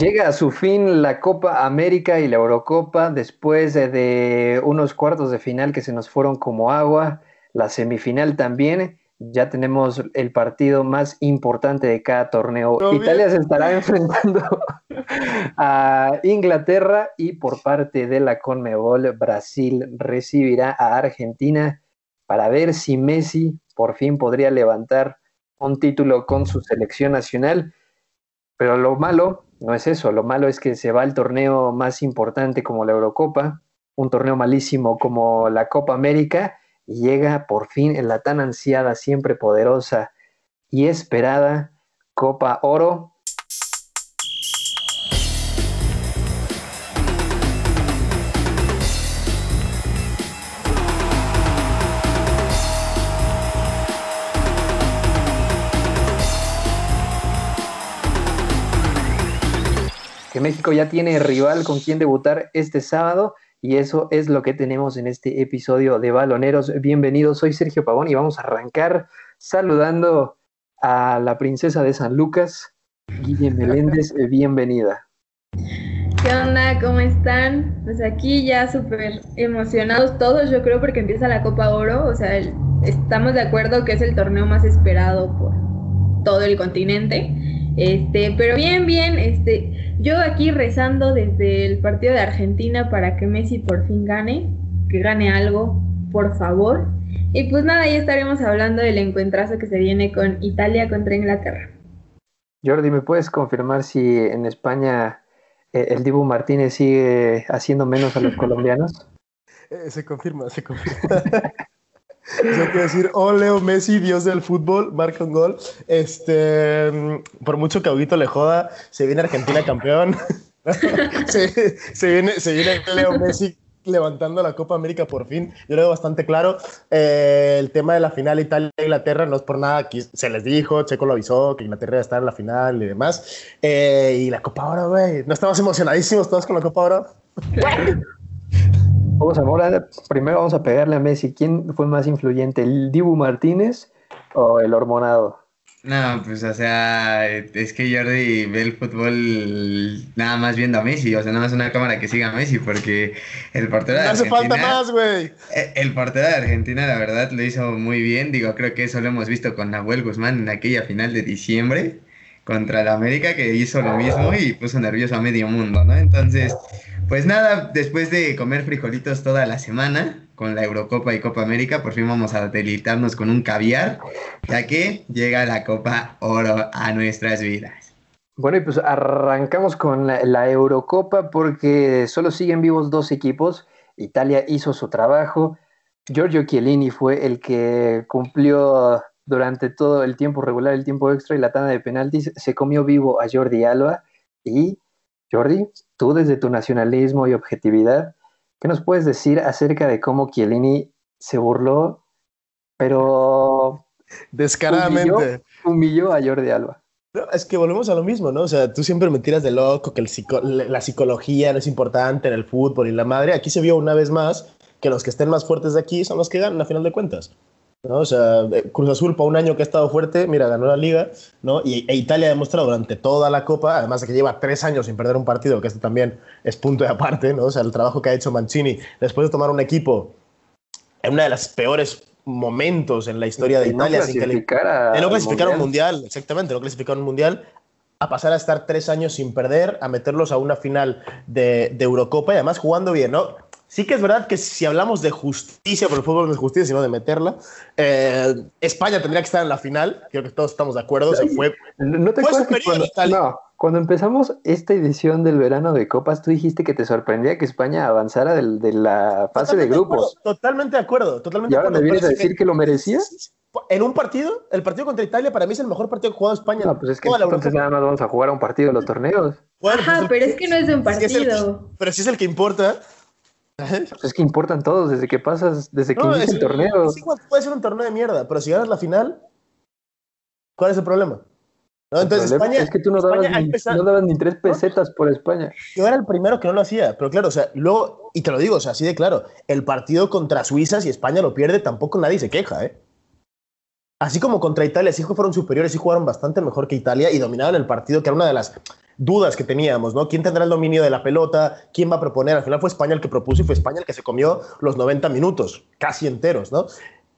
Llega a su fin la Copa América y la Eurocopa después de, unos cuartos de final que se nos fueron como agua, la semifinal también. Ya tenemos el partido más importante de cada torneo. Italia se estará enfrentando a Inglaterra y por parte de la Conmebol, Brasil recibirá a Argentina para ver si Messi por fin podría levantar un título con su selección nacional. Pero lo malo no es eso, lo malo es que se va el torneo más importante como la Eurocopa, un torneo malísimo como la Copa América, y llega por fin en la tan ansiada, siempre poderosa y esperada Copa Oro que México ya tiene rival con quien debutar este sábado y eso es lo que tenemos en este episodio de Baloneros. Bienvenidos, soy Sergio Pavón y vamos a arrancar saludando a la princesa de San Lucas, Guille Meléndez, bienvenida. ¿Qué onda? ¿Cómo están? Pues aquí ya súper emocionados todos, yo creo, porque empieza la Copa Oro. O sea, estamos de acuerdo que es el torneo más esperado por todo el continente. Este, pero bien, bien, este, yo aquí rezando desde el partido de Argentina para que Messi por fin gane, que gane algo, por favor. Y pues nada, ya estaremos hablando del encuentrazo que se viene con Italia contra Inglaterra. Jordi, ¿me puedes confirmar si en España eh, el Dibu Martínez sigue haciendo menos a los colombianos? Eh, se confirma, se confirma. Quiero decir, oh Leo Messi, dios del fútbol, marca un gol. Este, por mucho que Auguito le joda, se viene Argentina campeón. se, viene, se viene Leo Messi levantando la Copa América por fin. Yo lo veo bastante claro. Eh, el tema de la final Italia-Inglaterra no es por nada. Se les dijo, Checo lo avisó, que Inglaterra iba a estar en la final y demás. Eh, y la Copa ahora, güey. ¿No estamos emocionadísimos todos con la Copa ahora? Vamos a primero vamos a pegarle a Messi. ¿Quién fue más influyente, el Dibu Martínez o el Hormonado? No, pues o sea, es que Jordi ve el fútbol nada más viendo a Messi, o sea, nada más una cámara que siga a Messi, porque el portero de Argentina... hace falta más, güey. Eh, el portero de Argentina, la verdad, lo hizo muy bien, digo, creo que eso lo hemos visto con Nahuel Guzmán en aquella final de diciembre contra el América, que hizo lo mismo y puso nervioso a medio mundo, ¿no? Entonces, pues nada, después de comer frijolitos toda la semana con la Eurocopa y Copa América, por fin vamos a deleitarnos con un caviar, ya que llega la Copa Oro a nuestras vidas. Bueno, y pues arrancamos con la, Eurocopa porque solo siguen vivos dos equipos. Italia hizo su trabajo. Giorgio Chiellini fue el que cumplió durante todo el tiempo regular, el tiempo extra y la tanda de penaltis. Se comió vivo a Jordi Alba y Jordi, tú desde tu nacionalismo y objetividad, ¿qué nos puedes decir acerca de cómo Chiellini se burló, pero descaradamente humilló, a Jordi Alba? es que volvemos a lo mismo, ¿no? O sea, tú siempre me tiras de loco, que la psicología no es importante en el fútbol y la madre. Aquí se vio una vez más que los que estén más fuertes de aquí son los que ganan a final de cuentas. ¿No? O sea, eh, Cruz Azul, para un año que ha estado fuerte, mira, ganó la liga, ¿no? Y e Italia ha demostrado durante toda la Copa, además de que lleva tres años sin perder un partido, que este también es punto de aparte, ¿no? O sea, el trabajo que ha hecho Mancini después de tomar un equipo en una de las peores momentos en la historia de Italia, sin que le, no clasificar un mundial, exactamente, no clasificar un mundial, a pasar a estar tres años sin perder, a meterlos a una final de, de Eurocopa y además jugando bien, ¿no? Sí que es verdad que si hablamos de justicia, por el fútbol no es justicia, sino de meterla, eh, España tendría que estar en la final, creo que todos estamos de acuerdo, se fue... ¿No te acuerdas que cuando, no, cuando empezamos esta edición del verano de Copas, tú dijiste que te sorprendía que España avanzara de la fase de grupos? totalmente de acuerdo, totalmente ¿Y ahora me vienes a decir que, lo merecía? En un partido, el partido contra Italia para mí es el mejor partido que ha jugado España. No, pues es que entonces nada más vamos a jugar un partido de los torneos. Ajá, pues pero es que no es de un partido. pero si es el que importa. Pues es que importan todos desde que pasas, desde que inicia el torneo. puede ser un torneo de mierda, pero si ganas la final, ¿cuál es el problema? entonces España, es que tú no dabas, ni, tres pesetas por España. Yo era el primero que no lo hacía, pero claro, o sea, luego, y te lo digo, o sea, así de claro, el partido contra Suiza, si España lo pierde, tampoco nadie se queja, ¿eh? Así como contra Italia, sí fueron superiores, sí jugaron bastante mejor que Italia y dominaron el partido, que era una de las dudas que teníamos, ¿no? ¿Quién tendrá el dominio de la pelota? ¿Quién va a proponer? Al final fue España el que propuso y fue España el que se comió los 90 minutos, casi enteros, ¿no?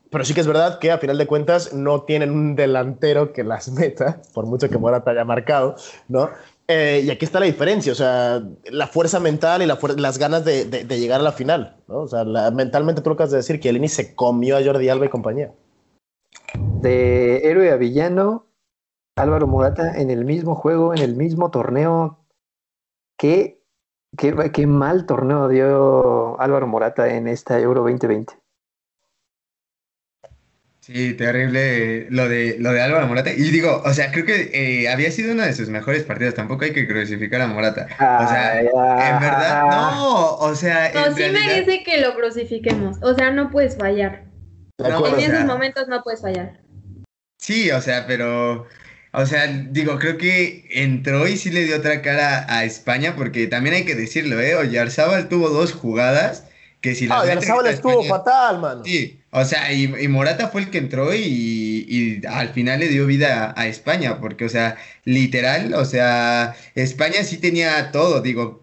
Pero sí que es verdad que a final de cuentas no tienen un delantero que las meta, por mucho que Morata haya marcado, ¿no? Eh, y aquí está la diferencia, o sea, la fuerza mental y las ganas de, llegar a la final, ¿no? O sea, mentalmente tú lo acabas de decir, que Elini se comió a Jordi Alba y compañía. De héroe a villano, Álvaro Morata en el mismo juego, en el mismo torneo. Qué, qué, qué mal torneo dio Álvaro Morata en esta Euro 2020. Sí, terrible lo de, lo de Álvaro Morata. Y digo, o sea, creo que eh, había sido uno de sus mejores partidos. Tampoco hay que crucificar a Morata. O sea, en verdad, no. O sea, no, sí merece que lo crucifiquemos. O sea, no puedes fallar. en esos momentos no puedes fallar. Sí, o sea, pero. O sea, digo, creo que entró y sí le dio otra cara a España, porque también hay que decirlo, ¿eh? Oyarzábal tuvo dos jugadas que si la. Ah, Oyarzábal estuvo fatal, mano. Sí, o sea, y, Morata fue el que entró y, al final le dio vida a, España, porque, o sea, literal, o sea, España sí tenía todo, digo,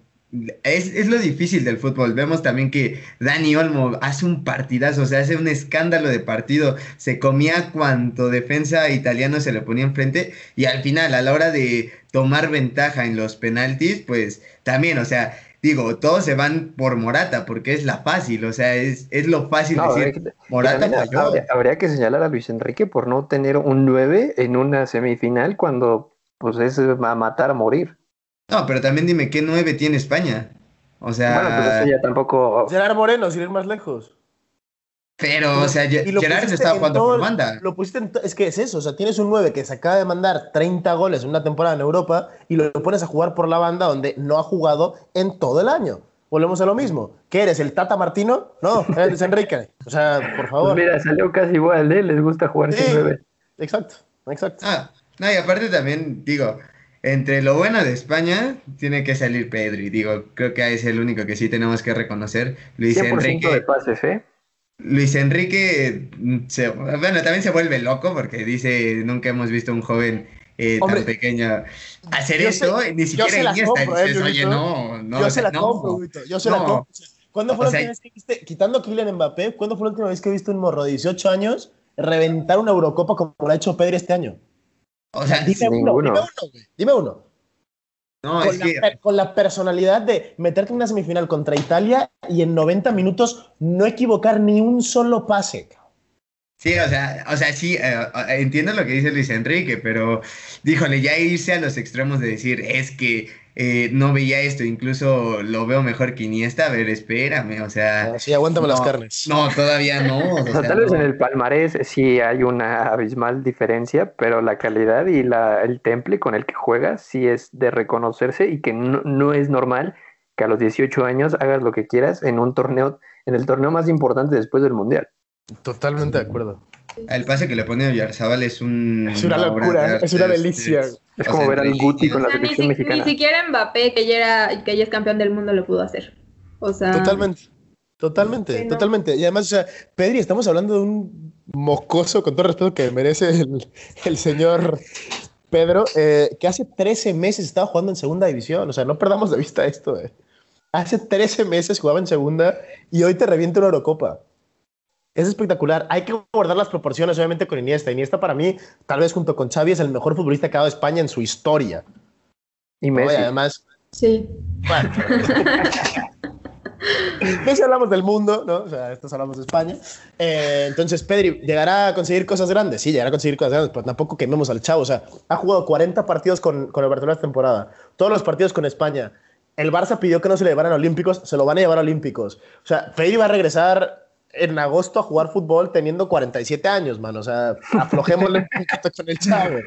es, lo difícil del fútbol. Vemos también que Dani Olmo hace un partidazo, o sea, hace un escándalo de partido, se comía cuanto defensa italiano se le ponía enfrente y al final, a la hora de tomar ventaja en los penaltis, pues también, o sea, digo, todos se van por Morata porque es la fácil, o sea, es, es lo fácil decir Morata habría, que señalar a Luis Enrique por no tener un 9 en una semifinal cuando pues es a matar a morir. No, pero también dime qué 9 tiene España. O sea, bueno, pues eso ya tampoco Gerard Moreno, sin ir más lejos. Pero, o sea, Gerard se estaba jugando por banda. Lo pusiste es que es eso, o sea, tienes un 9 que se acaba de mandar 30 goles en una temporada en Europa y lo pones a jugar por la banda donde no ha jugado en todo el año. Volvemos a lo mismo. ¿Qué eres, el Tata Martino? No, eres Enrique. O sea, por favor. Pues mira, salió casi igual, ¿eh? Les gusta jugar sin 9. Exacto, exacto. Ah, no, y aparte también, digo, entre lo bueno de España, tiene que salir Pedri. Digo, creo que es el único que sí tenemos que reconocer. Luis 100% Enrique. de pases, ¿eh? Luis Enrique, se, bueno, también se vuelve loco porque dice, nunca hemos visto un joven eh, tan pequeño hacer eso, ni siquiera Iniesta dices, oye, no, no. Yo se la compro, yo se la compro. ¿Cuándo fue la última vez que viste, quitando a Kylian Mbappé, cuándo fue la última vez que viste un morro de 18 años reventar una Eurocopa como lo ha hecho Pedri este año? O sea, dime uno, dime uno, dime uno. No, con, la, con, la, personalidad de meterte en una semifinal contra Italia y en 90 minutos no equivocar ni un solo pase. Sí, o sea, o sea, sí, eh, entiendo lo que dice Luis Enrique, pero díjole, ya irse a los extremos de decir, es que eh, no veía esto, incluso lo veo mejor que Iniesta, a ver, espérame, o sea... Ah, sí, aguántame las carnes. No, todavía no. tal vez en el palmarés sí hay una abismal diferencia, pero la calidad y la, el temple con el que juega sí es de reconocerse y que no, no es normal que a los 18 años hagas lo que quieras en un torneo, en el torneo más importante después del Mundial. Totalmente de acuerdo. El pase que le pone a Yarzabal es un. Es una locura, es una delicia. Es, como ver al Guti con la selección mexicana. Ni siquiera Mbappé, que ya, era, que ya es campeón del mundo, lo pudo hacer. O sea. Totalmente. Totalmente, totalmente. Y además, o sea, Pedri, estamos hablando de un mocoso, con todo el respeto que merece el, el señor Pedro, eh, que hace 13 meses estaba jugando en segunda división. O sea, no perdamos de vista esto. Eh. Hace 13 meses jugaba en segunda y hoy te revienta una Eurocopa es espectacular. Hay que guardar las proporciones, obviamente, con Iniesta. Iniesta, para mí, tal vez junto con Xavi, es el mejor futbolista que ha dado España en su historia. Y Messi. además. Sí. Bueno. Messi hablamos del mundo, ¿no? O sea, estos hablamos de España. Eh, entonces, Pedri, ¿llegará a conseguir cosas grandes? Sí, llegará a conseguir cosas grandes, pero tampoco quememos al chavo. O sea, ha jugado 40 partidos con, con el Barcelona esta temporada, todos los partidos con España. El Barça pidió que no se le llevaran a Olímpicos, se lo van a llevar a Olímpicos. O sea, Pedri va a regresar en agosto a jugar fútbol teniendo 47 años, mano. O sea, aflojémosle un poquito con el chavo.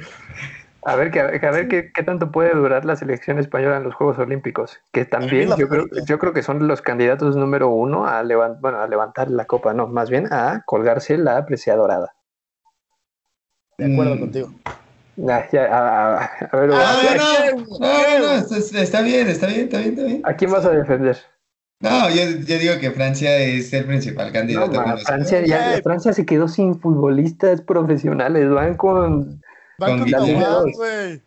A ver, que, a ver qué, qué, tanto puede durar la selección española en los Juegos Olímpicos, que también yo creo, yo creo que son los candidatos número uno a, bueno, a levantar la copa, no, más bien a colgarse la preciada dorada. De acuerdo mm. contigo. a, ver, no, no, está bien, está bien, está bien, está bien. ¿A quién vas a defender? No, yo, yo, digo que Francia es el principal candidato. Francia, ya, Francia se quedó sin futbolistas profesionales, van con... Van con, con güey.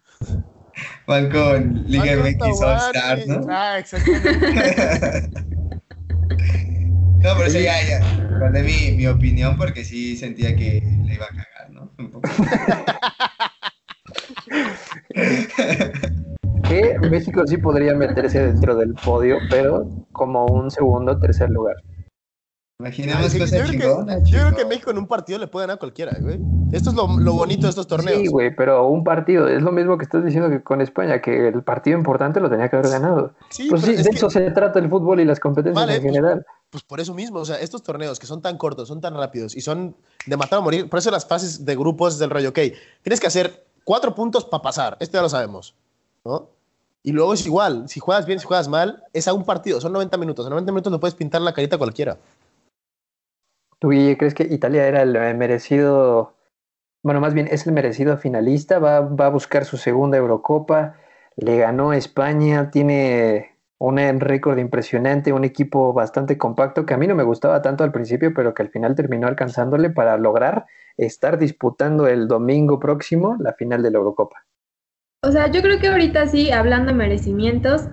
Falcón, Liga Falcón MX All Tawani. Star, ¿no? Ah, exactamente. No, pero eso ya, ya. Guardé mi, mi opinión porque sí sentía que le iba a cagar, ¿no? Un poco. Que México sí podría meterse dentro del podio, pero como un segundo o tercer lugar. Imaginemos Yo cosas creo, que, yo creo que México en un partido le puede ganar a cualquiera, güey. Esto es lo, lo bonito de estos torneos. Sí, güey, pero un partido, es lo mismo que estás diciendo que con España, que el partido importante lo tenía que haber ganado. Sí, Pues sí, es de que- eso se trata el fútbol y las competencias Vale, en pues- general. Pues por eso mismo, o sea, estos torneos que son tan cortos, son tan rápidos y son de matar o morir, por eso las fases de grupos del rollo, ok, tienes que hacer cuatro puntos para pasar, esto ya lo sabemos, ¿no? Y luego es igual, si juegas bien, si juegas mal, es a un partido, son 90 minutos, en 90 minutos no puedes pintar la carita a cualquiera. ¿Tú, crees que Italia era el eh, merecido, bueno, más bien es el merecido finalista? Va, va a buscar su segunda Eurocopa, le ganó España, tiene un eh, récord impresionante, un equipo bastante compacto que a mí no me gustaba tanto al principio, pero que al final terminó alcanzándole para lograr estar disputando el domingo próximo la final de la Eurocopa. O sea, yo creo que ahorita sí, hablando de merecimientos,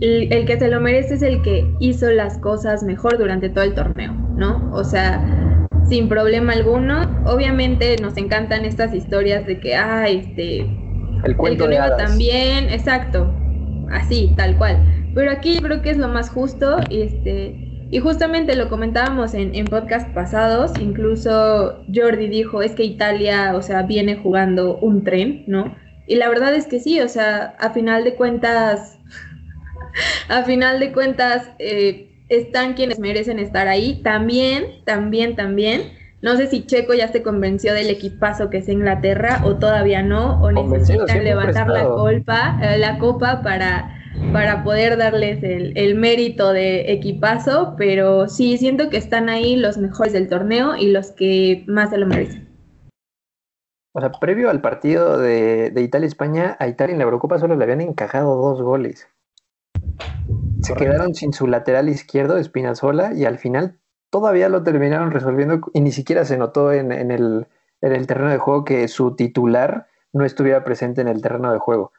el, el que se lo merece es el que hizo las cosas mejor durante todo el torneo, ¿no? O sea, sin problema alguno. Obviamente nos encantan estas historias de que, ah, este, El el cuento que no de iba hadas. tan bien, exacto, así, tal cual. Pero aquí yo creo que es lo más justo, y este, y justamente lo comentábamos en, en podcast pasados, incluso Jordi dijo, es que Italia, o sea, viene jugando un tren, ¿no? Y la verdad es que sí, o sea, a final de cuentas, a final de cuentas, eh, están quienes merecen estar ahí. También, también, también. No sé si Checo ya se convenció del equipazo que es Inglaterra o todavía no, o necesitan levantar la copa, eh, la copa para, para poder darles el, el mérito de equipazo, pero sí siento que están ahí los mejores del torneo y los que más se lo merecen. O sea, previo al partido de, de Italia-España, a Italia en la Eurocopa solo le habían encajado dos goles. Se Correcto. quedaron sin su lateral izquierdo, Espinazola, y al final todavía lo terminaron resolviendo y ni siquiera se notó en, en el, en el terreno de juego que su titular no estuviera presente en el terreno de juego.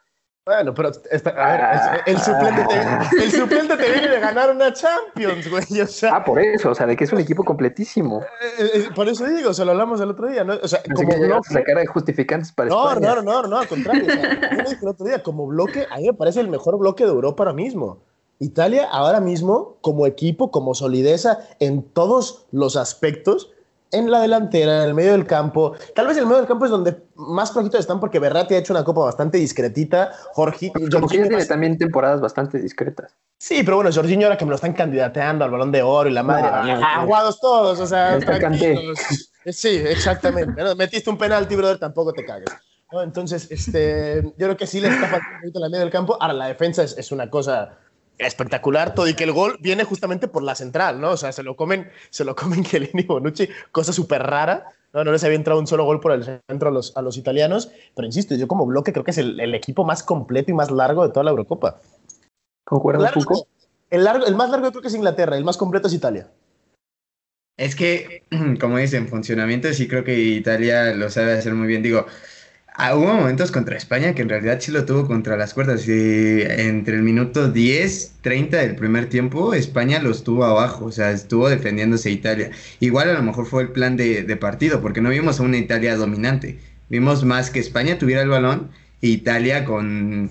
Bueno, pero está- a ver, es- el, suplente te, el suplente te viene de ganar una Champions, güey, o sea... Ah, por eso, o sea, de que es un equipo completísimo. eh, eh, por eso digo, se lo hablamos el otro día, ¿no? O sea, Pensé como que bloque, sacar de justificantes para No, España. no, no, no, no, al contrario. o sea, yo dije el otro día, como bloque, a mí me parece el mejor bloque de Europa ahora mismo. Italia ahora mismo, como equipo, como solideza en todos los aspectos, en la delantera, en el medio del campo. Tal vez el medio del campo es donde más flojitos están porque Berratti ha hecho una copa bastante discretita. Jorge, Jorginho tiene también temporadas bastante discretas. Sí, pero bueno, Jorginho ahora que me lo están candidateando al balón de oro y la madre. Ah, no, aguados todos, o sea, tranquilos. Sí, exactamente. Metiste un penalti, brother, tampoco te cagues. Entonces, este, yo creo que sí le está faltando un poquito en la medio del campo. Ahora, la defensa es, es una cosa espectacular, todo y que el gol viene justamente por la central, ¿no? O sea, se lo comen, se lo comen Chiellini y Bonucci, cosa súper rara. No, no les había entrado un solo gol por el centro a los, a los italianos, pero insisto, yo como bloque creo que es el, el equipo más completo y más largo de toda la Eurocopa. ¿Concuerdas, Largo, Fuco? el, largo, el más largo creo que es Inglaterra, el más completo es Italia. Es que, como dicen, funcionamiento sí creo que Italia lo sabe hacer muy bien. Digo, ah, hubo momentos contra España que en realidad sí lo tuvo contra las cuerdas. Entre el minuto 10, 30 del primer tiempo, España los tuvo abajo. O sea, estuvo defendiéndose Italia. Igual a lo mejor fue el plan de, partido, porque no vimos a una Italia dominante. Vimos más que España tuviera el balón Italia con,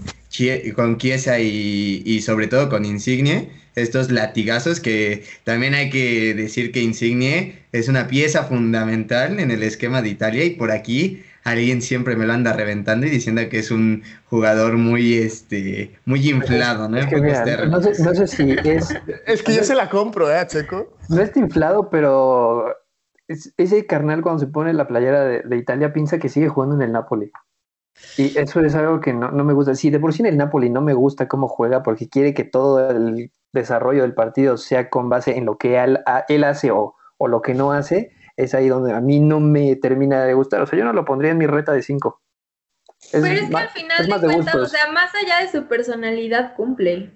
con Chiesa y sobre todo con Insigne estos latigazos que también hay que decir que Insigne es una pieza fundamental en el esquema de Italia y por aquí alguien siempre me lo anda reventando y diciendo que es un jugador muy este muy inflado, ¿no? Es que mira, no sé, no sé si es Es que yo se la compro, ¿eh, Checo? No está inflado, pero es- ese carnal cuando se pone la playera de, de Italia piensa que sigue jugando en el Napoli. Y eso es algo que no, no me gusta. Si de por sí en el Napoli no me gusta cómo juega porque quiere que todo el desarrollo del partido sea con base en lo que él, a- él hace o, o lo que no hace, es ahí donde a mí no me termina de gustar. O sea, yo no lo pondría en mi reta de 5. Pero es que al final de cuentas, o sea, más allá de su personalidad, cumple.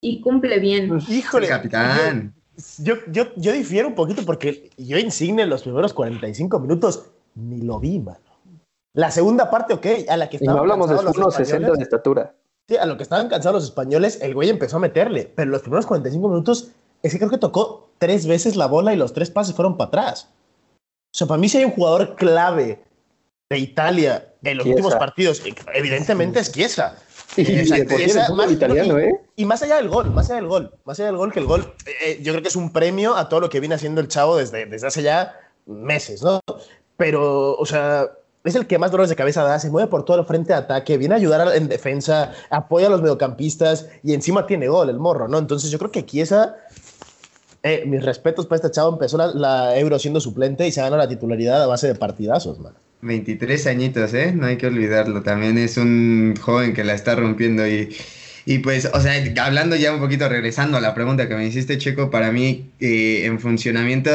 Y cumple bien. Pues, Híjole. Capitán. Yo, yo, yo difiero un poquito porque yo Insigne en los primeros 45 minutos ni lo vi, mano. La segunda parte, ok, a la que Y no estaban hablamos de cansados los 1,60 españoles. de estatura. Sí, a lo que estaban cansados los españoles, el güey empezó a meterle. Pero los primeros 45 minutos, es que creo que tocó tres veces la bola y los tres pases fueron para atrás. O sea, para mí, si hay un jugador clave de Italia en los Chiesa. últimos partidos, evidentemente es Chiesa. Y o sea, más- italiano, y- ¿eh? Y más allá del gol, más allá del gol, más allá del gol, que el gol, eh, eh, yo creo que es un premio a todo lo que viene haciendo el chavo desde, desde hace ya meses, ¿no? Pero, o sea, es el que más dolores de cabeza da, se mueve por todo el frente de ataque, viene a ayudar en defensa, apoya a los mediocampistas y encima tiene gol, el morro, ¿no? Entonces yo creo que Chiesa, eh, mis respetos para este chavo, empezó la, Euro siendo suplente y se gana la titularidad a base de partidazos, man. 23 añitos, ¿eh? No hay que olvidarlo. También es un joven que la está rompiendo y, y pues, o sea, hablando ya un poquito, regresando a la pregunta que me hiciste, Checo, para mí eh, en funcionamiento,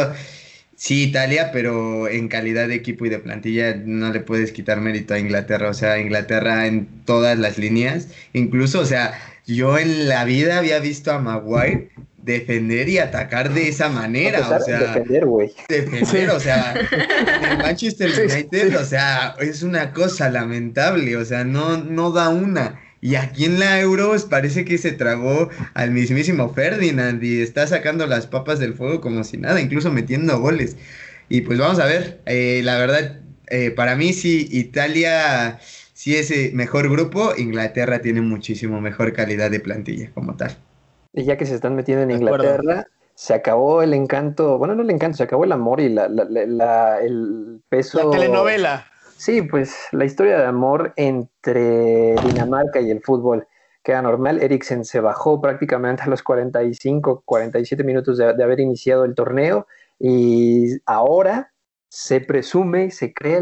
sí Italia, pero en calidad de equipo y de plantilla no le puedes quitar mérito a Inglaterra. O sea, Inglaterra en todas las líneas, incluso, o sea, yo en la vida había visto a Maguire defender y atacar de esa manera, o sea de defender, güey. defender, o sea, el Manchester United, o sea, es una cosa lamentable, o sea, no, no da una. Y aquí en la Euro pues, parece que se tragó al mismísimo Ferdinand y está sacando las papas del fuego como si nada, incluso metiendo goles. Y pues vamos a ver, eh, la verdad, eh, para mí sí, Italia sí es eh, mejor grupo, Inglaterra tiene muchísimo mejor calidad de plantilla como tal. Y ya que se están metiendo en. Inglaterra, se acabó el encanto, bueno, no el encanto, se acabó el amor y la, la- el peso. La telenovela. Sí, pues la historia de amor entre Dinamarca y el fútbol queda normal. Eriksen se bajó prácticamente a los 45, 47 minutos de, de haber iniciado el torneo y ahora se presume, se cree,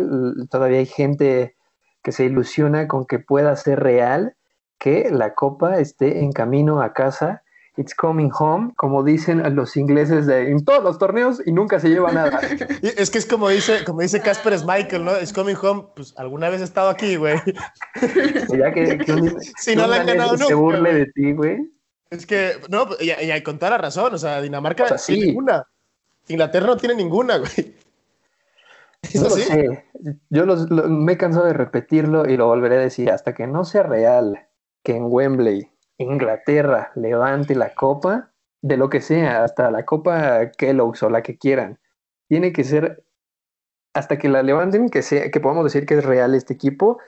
todavía hay gente que se ilusiona con que pueda ser real que la copa esté en camino a casa. It's coming home, como dicen los ingleses de, en todos los torneos y nunca se lleva nada. Es que es como dice, como dice Casper Michael, ¿no? Es coming home. Pues alguna vez he estado aquí, güey. Ya que, que un, Si no la han ganado se nunca, burle güey. de ti, güey. Es que, no, y, y con toda la razón, o sea, Dinamarca O sea, tiene ninguna. Inglaterra no tiene ninguna, güey. ¿Es No lo así? sé. Yo los- me he cansado de repetirlo y lo volveré a decir hasta que no sea real que en Wembley Inglaterra levante la copa de lo que sea, hasta la copa Kellogg's o la que quieran. Tiene que ser hasta que la levanten que sea que podamos decir que es real este equipo,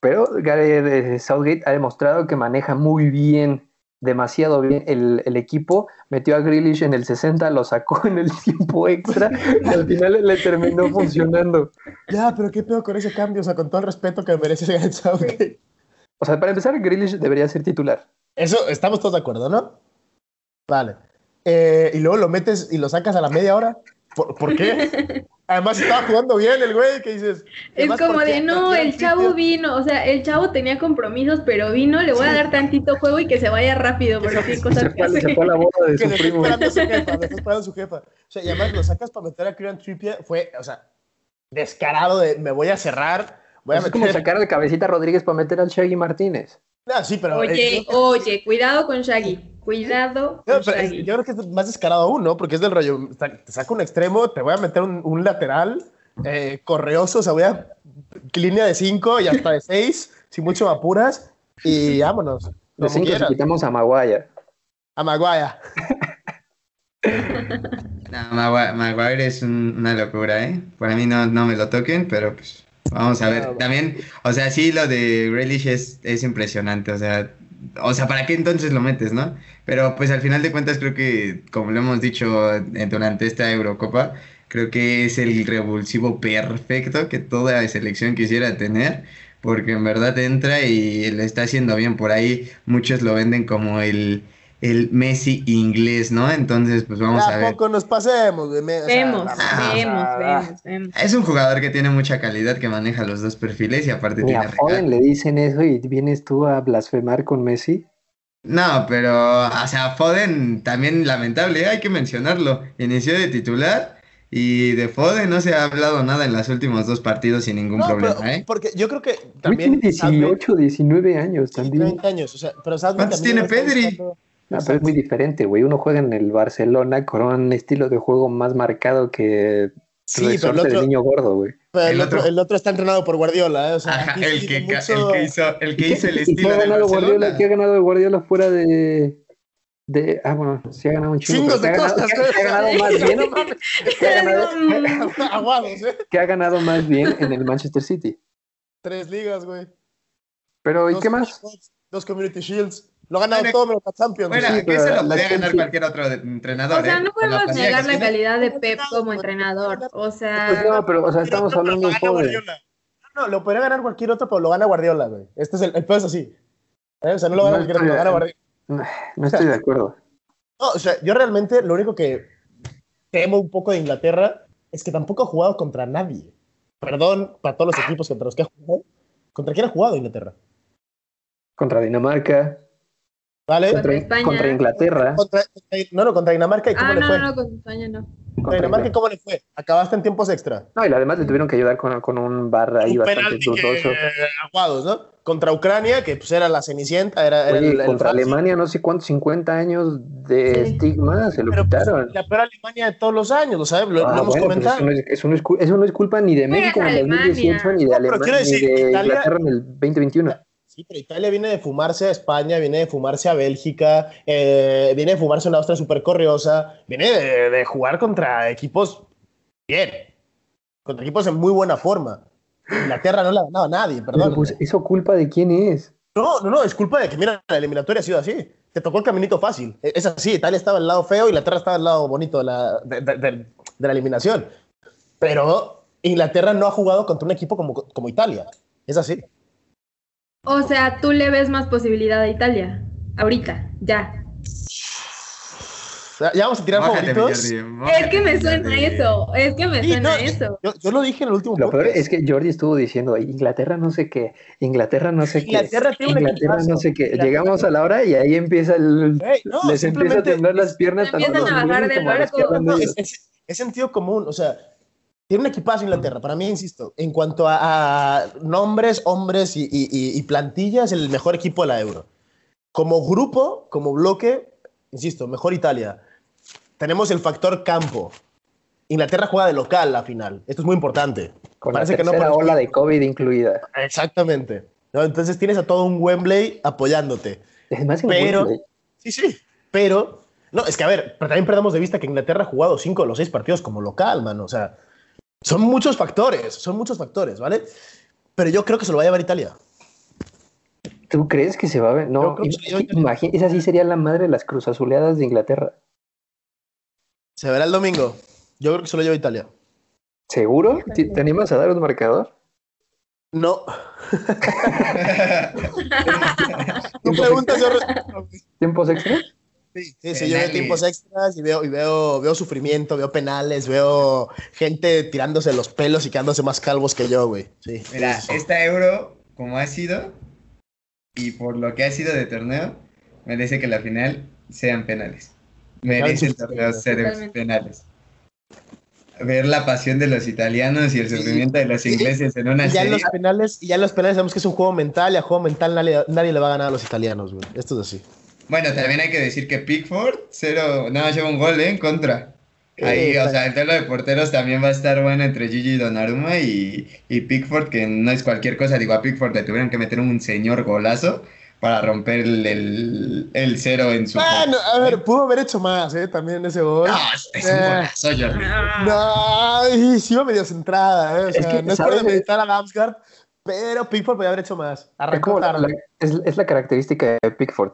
pero Gareth Southgate ha demostrado que maneja muy bien demasiado bien el, el equipo, metió a Grealish en el 60, lo sacó en el tiempo extra y al final le terminó funcionando. Ya, pero qué pedo con ese cambio, o sea, con todo el respeto que merece Gareth Southgate. O sea, para empezar, Grealish debería ser titular. Eso, estamos todos de acuerdo, ¿no? Vale. Eh, y luego lo metes y lo sacas a la media hora. ¿Por, por qué? Además estaba jugando bien el güey, que dices. Es como de, no, ¿Por qué el chavo vino, o sea, el chavo tenía compromisos, pero vino, le voy a dar tantito juego y que se vaya rápido, porque qué Se cosas que fue, hace. se fue a la boda de Que su primo. esperando a su jefa, le está esperando a su jefa. O sea, y además lo sacas para meter a Kieran Trippier, fue, o sea, descarado de me voy a cerrar, voy a Es como meter. sacar de cabecita a Rodríguez para meter al Shaggy Martínez. Ah, sí, pero. Oye, eh, oye, cuidado con Shaggy, cuidado No, con pero es- Shaggy. yo creo que es más descarado aún, ¿no? Porque es del rollo, te saco un extremo, te voy a meter un, un lateral eh, correoso, o sea, voy a línea de 5 y hasta de 6, sin mucho me apuras, y vámonos. De Como si quieras. quitamos a Maguire. A Maguire. No, Maguire, Maguire es un- una locura, ¿eh? Para mí no, no me lo toquen, pero pues vamos a ver. También, o sea, sí, lo de Grealish es, es impresionante, o sea, o sea, ¿para qué entonces lo metes, no? Pero pues al final de cuentas creo que, como lo hemos dicho durante esta Eurocopa, creo que es el revulsivo perfecto que toda selección quisiera tener, porque en verdad entra y le está haciendo bien. Por ahí muchos lo venden como el, el Messi inglés, ¿no? Entonces, pues vamos a ver. Tampoco nos pasemos, güey. me- o sea, Vemos, vamos, vemos, ah, vemos, vemos. Es un jugador que tiene mucha calidad, que maneja los dos perfiles y aparte Ni tiene a Foden regate. le dicen eso y vienes tú a blasfemar con Messi. No, pero, o sea, Foden también lamentable, hay que mencionarlo. Inició de titular y de Foden no se ha hablado nada en los últimos dos partidos sin ningún No, problema, pero, ¿eh? porque yo creo que también. tiene 18, 19 años también. 30 años, o sea, pero ¿Cuántos tiene Pedri? buscando- No, pero es muy diferente, güey. Uno juega en el Barcelona con un estilo de juego más marcado que Sí, pero el otro, niño gordo, güey. pero el El otro, otro- el otro está entrenado por Guardiola, ¿eh? O sea, Ajá, aquí el, que, mucho- el que hizo, el que hizo el ¿Y qué estilo de ganado Guardiola? Barcelona. ¿Qué ha ganado Guardiola fuera de, de... Ah, bueno, sí ha ganado un chingo. Chingos de ¿qué ha ganado- ganado más bien? No mames, ¿Qué ha ganado, aguados, ¿eh? ha ganado más bien en el Manchester City? Tres ligas, güey. Pero, ¿y Dos qué más? Dos, dos Community Shields. Lo ha ganado Bueno, todo menos la Champions. Bueno, sí. que eso lo la podía ganar cualquier otro entrenador. O sea, ¿eh? no podemos plantilla negar la calidad de Pep como entrenador. O Pues sea, no, pero, o sea, estamos Pero hablando de... Guardiola. No, lo podría ganar cualquier otro, pero lo gana Guardiola, güey. Este es el, el peor es así. ¿Eh? O sea, no lo gana No cualquier otro, lo estoy- gana Guardiola. No estoy de acuerdo. No, o sea, yo realmente lo único que temo un poco de Inglaterra es que tampoco ha jugado contra nadie. Perdón para todos los equipos contra los que ha jugado. ¿Contra quién ha jugado Inglaterra? Contra Dinamarca, ¿Vale? Contra contra, España. contra Inglaterra. Contra- contra- no, no, contra Dinamarca y cómo ah, le no, fue. no, con España no. Contra contra Dinamarca cómo le fue. Acabaste en tiempos extra. No, y además le tuvieron que ayudar con, con un bar ahí un bastante penalti que, dudoso. aguados, ¿no? Contra Ucrania, que pues era la cenicienta, era, era Oye, el, el contra Francis. Alemania, no sé cuántos, 50 años de Sí. estigma, se lo Pero, pues, quitaron. la peor Alemania de todos los años, ¿lo sabes? Lo, Ah, lo hemos bueno, pues comentado. eso, no es, eso, no es, cu- eso no es culpa ni de México en el Alemania. 2018, ni de, No, pero Alemania, ni de Italia- Inglaterra en el 2021. Sí, pero Italia viene de fumarse a España, viene de fumarse a Bélgica, eh, viene de fumarse a una Austria súper corriosa, viene de, de jugar contra equipos bien, contra equipos en muy buena forma. Inglaterra no le ha ganado a nadie, perdón. pues, ¿eso culpa de quién es? No, no, no, es culpa de que, mira, la eliminatoria ha sido así. Te tocó el caminito fácil. E- Es así, Italia estaba al lado feo, Inglaterra estaba al lado bonito de la, de- de- de la eliminación. Pero Inglaterra no ha jugado contra un equipo como, como Italia. Es así. O sea, tú le ves más posibilidad a Italia. Ahorita, ya. Ya vamos a tirar Mójate, mi favoritos. Jordi, Es que me suena Jordi. eso. Es que me Sí, suena no, eso. Yo, yo lo dije en el último Lo peor es que Jordi estuvo diciendo, Inglaterra no sé qué, Inglaterra no sé Inglaterra qué, tiene un Inglaterra no sé qué. Inglaterra- Llegamos a la hora y ahí empieza el... No, les empieza a temblar las piernas empiezan a bajar del barco. No, es, es- es sentido común, o sea, tiene un equipazo Inglaterra. Para mí, insisto, en cuanto a, a nombres, hombres y, y- y- y plantilla, es el mejor equipo de la Euro. Como grupo, como bloque, insisto, mejor Italia. Tenemos el factor campo. Inglaterra juega de local la final. Esto es muy importante. Con la Parece que no por- ola de COVID incluida. Exactamente. ¿no? Entonces tienes a todo un Wembley apoyándote. Es más en Pero- Wembley. Sí, sí. Pero, no, es que a ver, pero también perdamos de vista que Inglaterra ha jugado cinco de los seis partidos como local, mano. O sea, son muchos factores, son muchos factores, ¿vale? Pero yo creo que se lo va a llevar Italia. ¿Tú crees que se va a ver? No, imagínate, esa sí sería la madre de las cruzazuleadas de Inglaterra. Se verá el domingo. Yo creo que se lo lleva Italia. ¿Seguro? ¿Te, te animas a dar un marcador? No. Tú preguntas, yo. ¿Tiempos extra? Sí, sí, sí, yo veo tiempos extras y veo, y veo, veo sufrimiento, veo penales, veo gente tirándose los pelos y quedándose más calvos que yo, güey. Sí. Mira, Sí, esta euro, como ha sido, y por lo que ha sido de torneo, merece que la final sean penales. Merece el torneo ser penales. Ver la pasión de los italianos y el Sí. sufrimiento de los ingleses en una Y ya serie. los penales, y ya en los penales sabemos que es un juego mental y a juego mental nadie, nadie le va a ganar a los italianos, güey. Esto es así. Bueno, también hay que decir que Pickford, cero, nada más lleva un gol, ¿eh? En contra. Ahí, Eh, o sea, el duelo de porteros también va a estar bueno entre Gigi Donnarumma y, y Pickford, que no es cualquier cosa. Digo, a Pickford le tuvieron que meter un señor golazo para romper el, el, el cero en su... Bueno, a ver, pudo haber hecho más, ¿eh? También ese gol. No, es un Eh. golazo, Jordi. No, y sí iba medio centrada, ¿eh? O Es sea, que, no es por demeritar a Damsgaard, pero Pickford podía haber hecho más. Es, como la- tarde. la- es, es la característica de Pickford.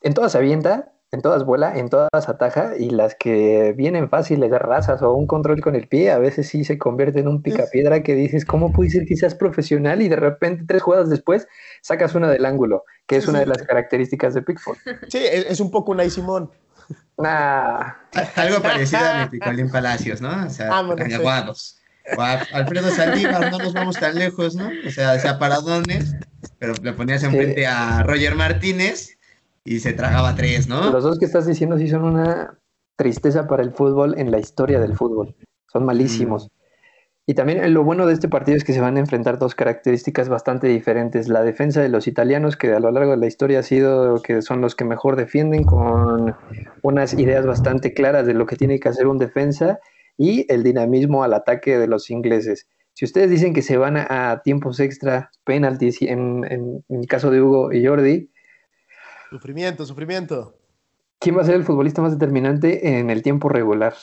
En todas avienta, en todas vuela, en todas ataja y las que vienen fáciles de razas o un control con el pie, a veces sí se convierte en un picapiedra que dices, ¿cómo puede ser que seas profesional y de repente tres jugadas después sacas una del ángulo? Que es Sí, una de las características de Pickford. Sí, es, es un poco Unai Simón. Nah, Algo parecido a mi Picolín Palacios, ¿no? O sea, Vámonos, sí. Alfredo Saldívar, no nos vamos tan lejos, ¿no? O sea, sea paradones, pero le ponías enfrente a Roger Martínez y se tragaba tres, ¿no? los dos que estás diciendo sí son una tristeza para el fútbol en la historia del fútbol. Son malísimos. Y también eh, lo bueno de este partido es que se van a enfrentar dos características bastante diferentes. La defensa de los italianos, que a lo largo de la historia ha sido que son los que mejor defienden, con unas ideas bastante claras de lo que tiene que hacer un defensa. Y el dinamismo al ataque de los ingleses. Si ustedes dicen que se van a, tiempos extra, penaltis, en, en, el caso de Hugo y Jordi. Sufrimiento, sufrimiento. ¿Quién va a ser el futbolista más determinante en el tiempo regular?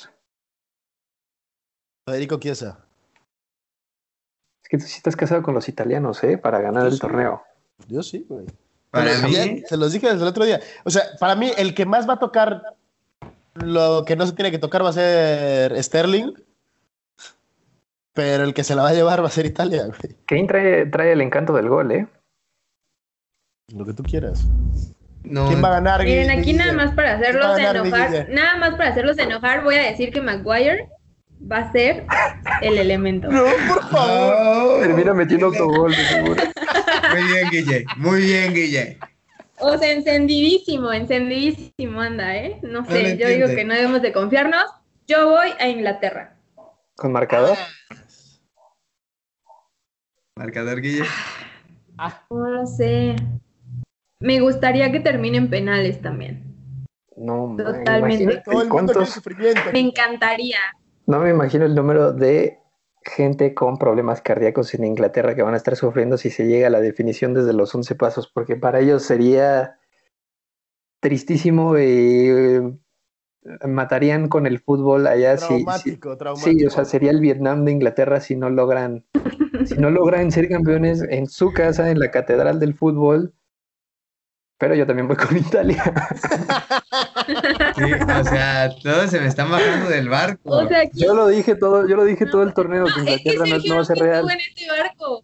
Federico Chiesa. Es que tú sí estás casado con los italianos, ¿eh? Para ganar el torneo. Yo sí, güey. Para mí. Se los dije desde el otro día. O sea, para mí, el que más va a tocar lo que no se tiene que tocar va a ser Sterling. Pero el que se la va a llevar va a ser Italia, güey. Kane trae, trae el encanto del gol, ¿eh? Lo que tú quieras. ¿Quién va a ganar? Miren, aquí nada más para hacerlos enojar, nada más para hacerlos enojar, voy a decir que Maguire va a ser el elemento. No, por favor. Termina metiendo autogol, seguro. Muy bien, Guille. Muy bien, Guille. O sea, encendidísimo, encendidísimo anda, ¿eh? No sé, yo digo que no debemos de confiarnos. Yo voy a Inglaterra. ¿Con marcador? ¿Marcador, Guille? Ah. No lo sé. Me gustaría que terminen penales también. No, totalmente. Me encantaría. No me imagino el número de gente con problemas cardíacos en Inglaterra que van a estar sufriendo si se llega a la definición desde los 11 pasos, porque para ellos sería tristísimo y eh, matarían con el fútbol allá. Traumático, sí, traumático. Sí, o sea, sería el Vietnam de Inglaterra si no logran, si no logran ser campeones en su casa, en la catedral del fútbol. Pero yo también voy con Italia. o sea, todos se me están bajando del barco. Yo lo dije todo, yo lo dije todo el torneo que Inglaterra no, va a ser real. En este barco.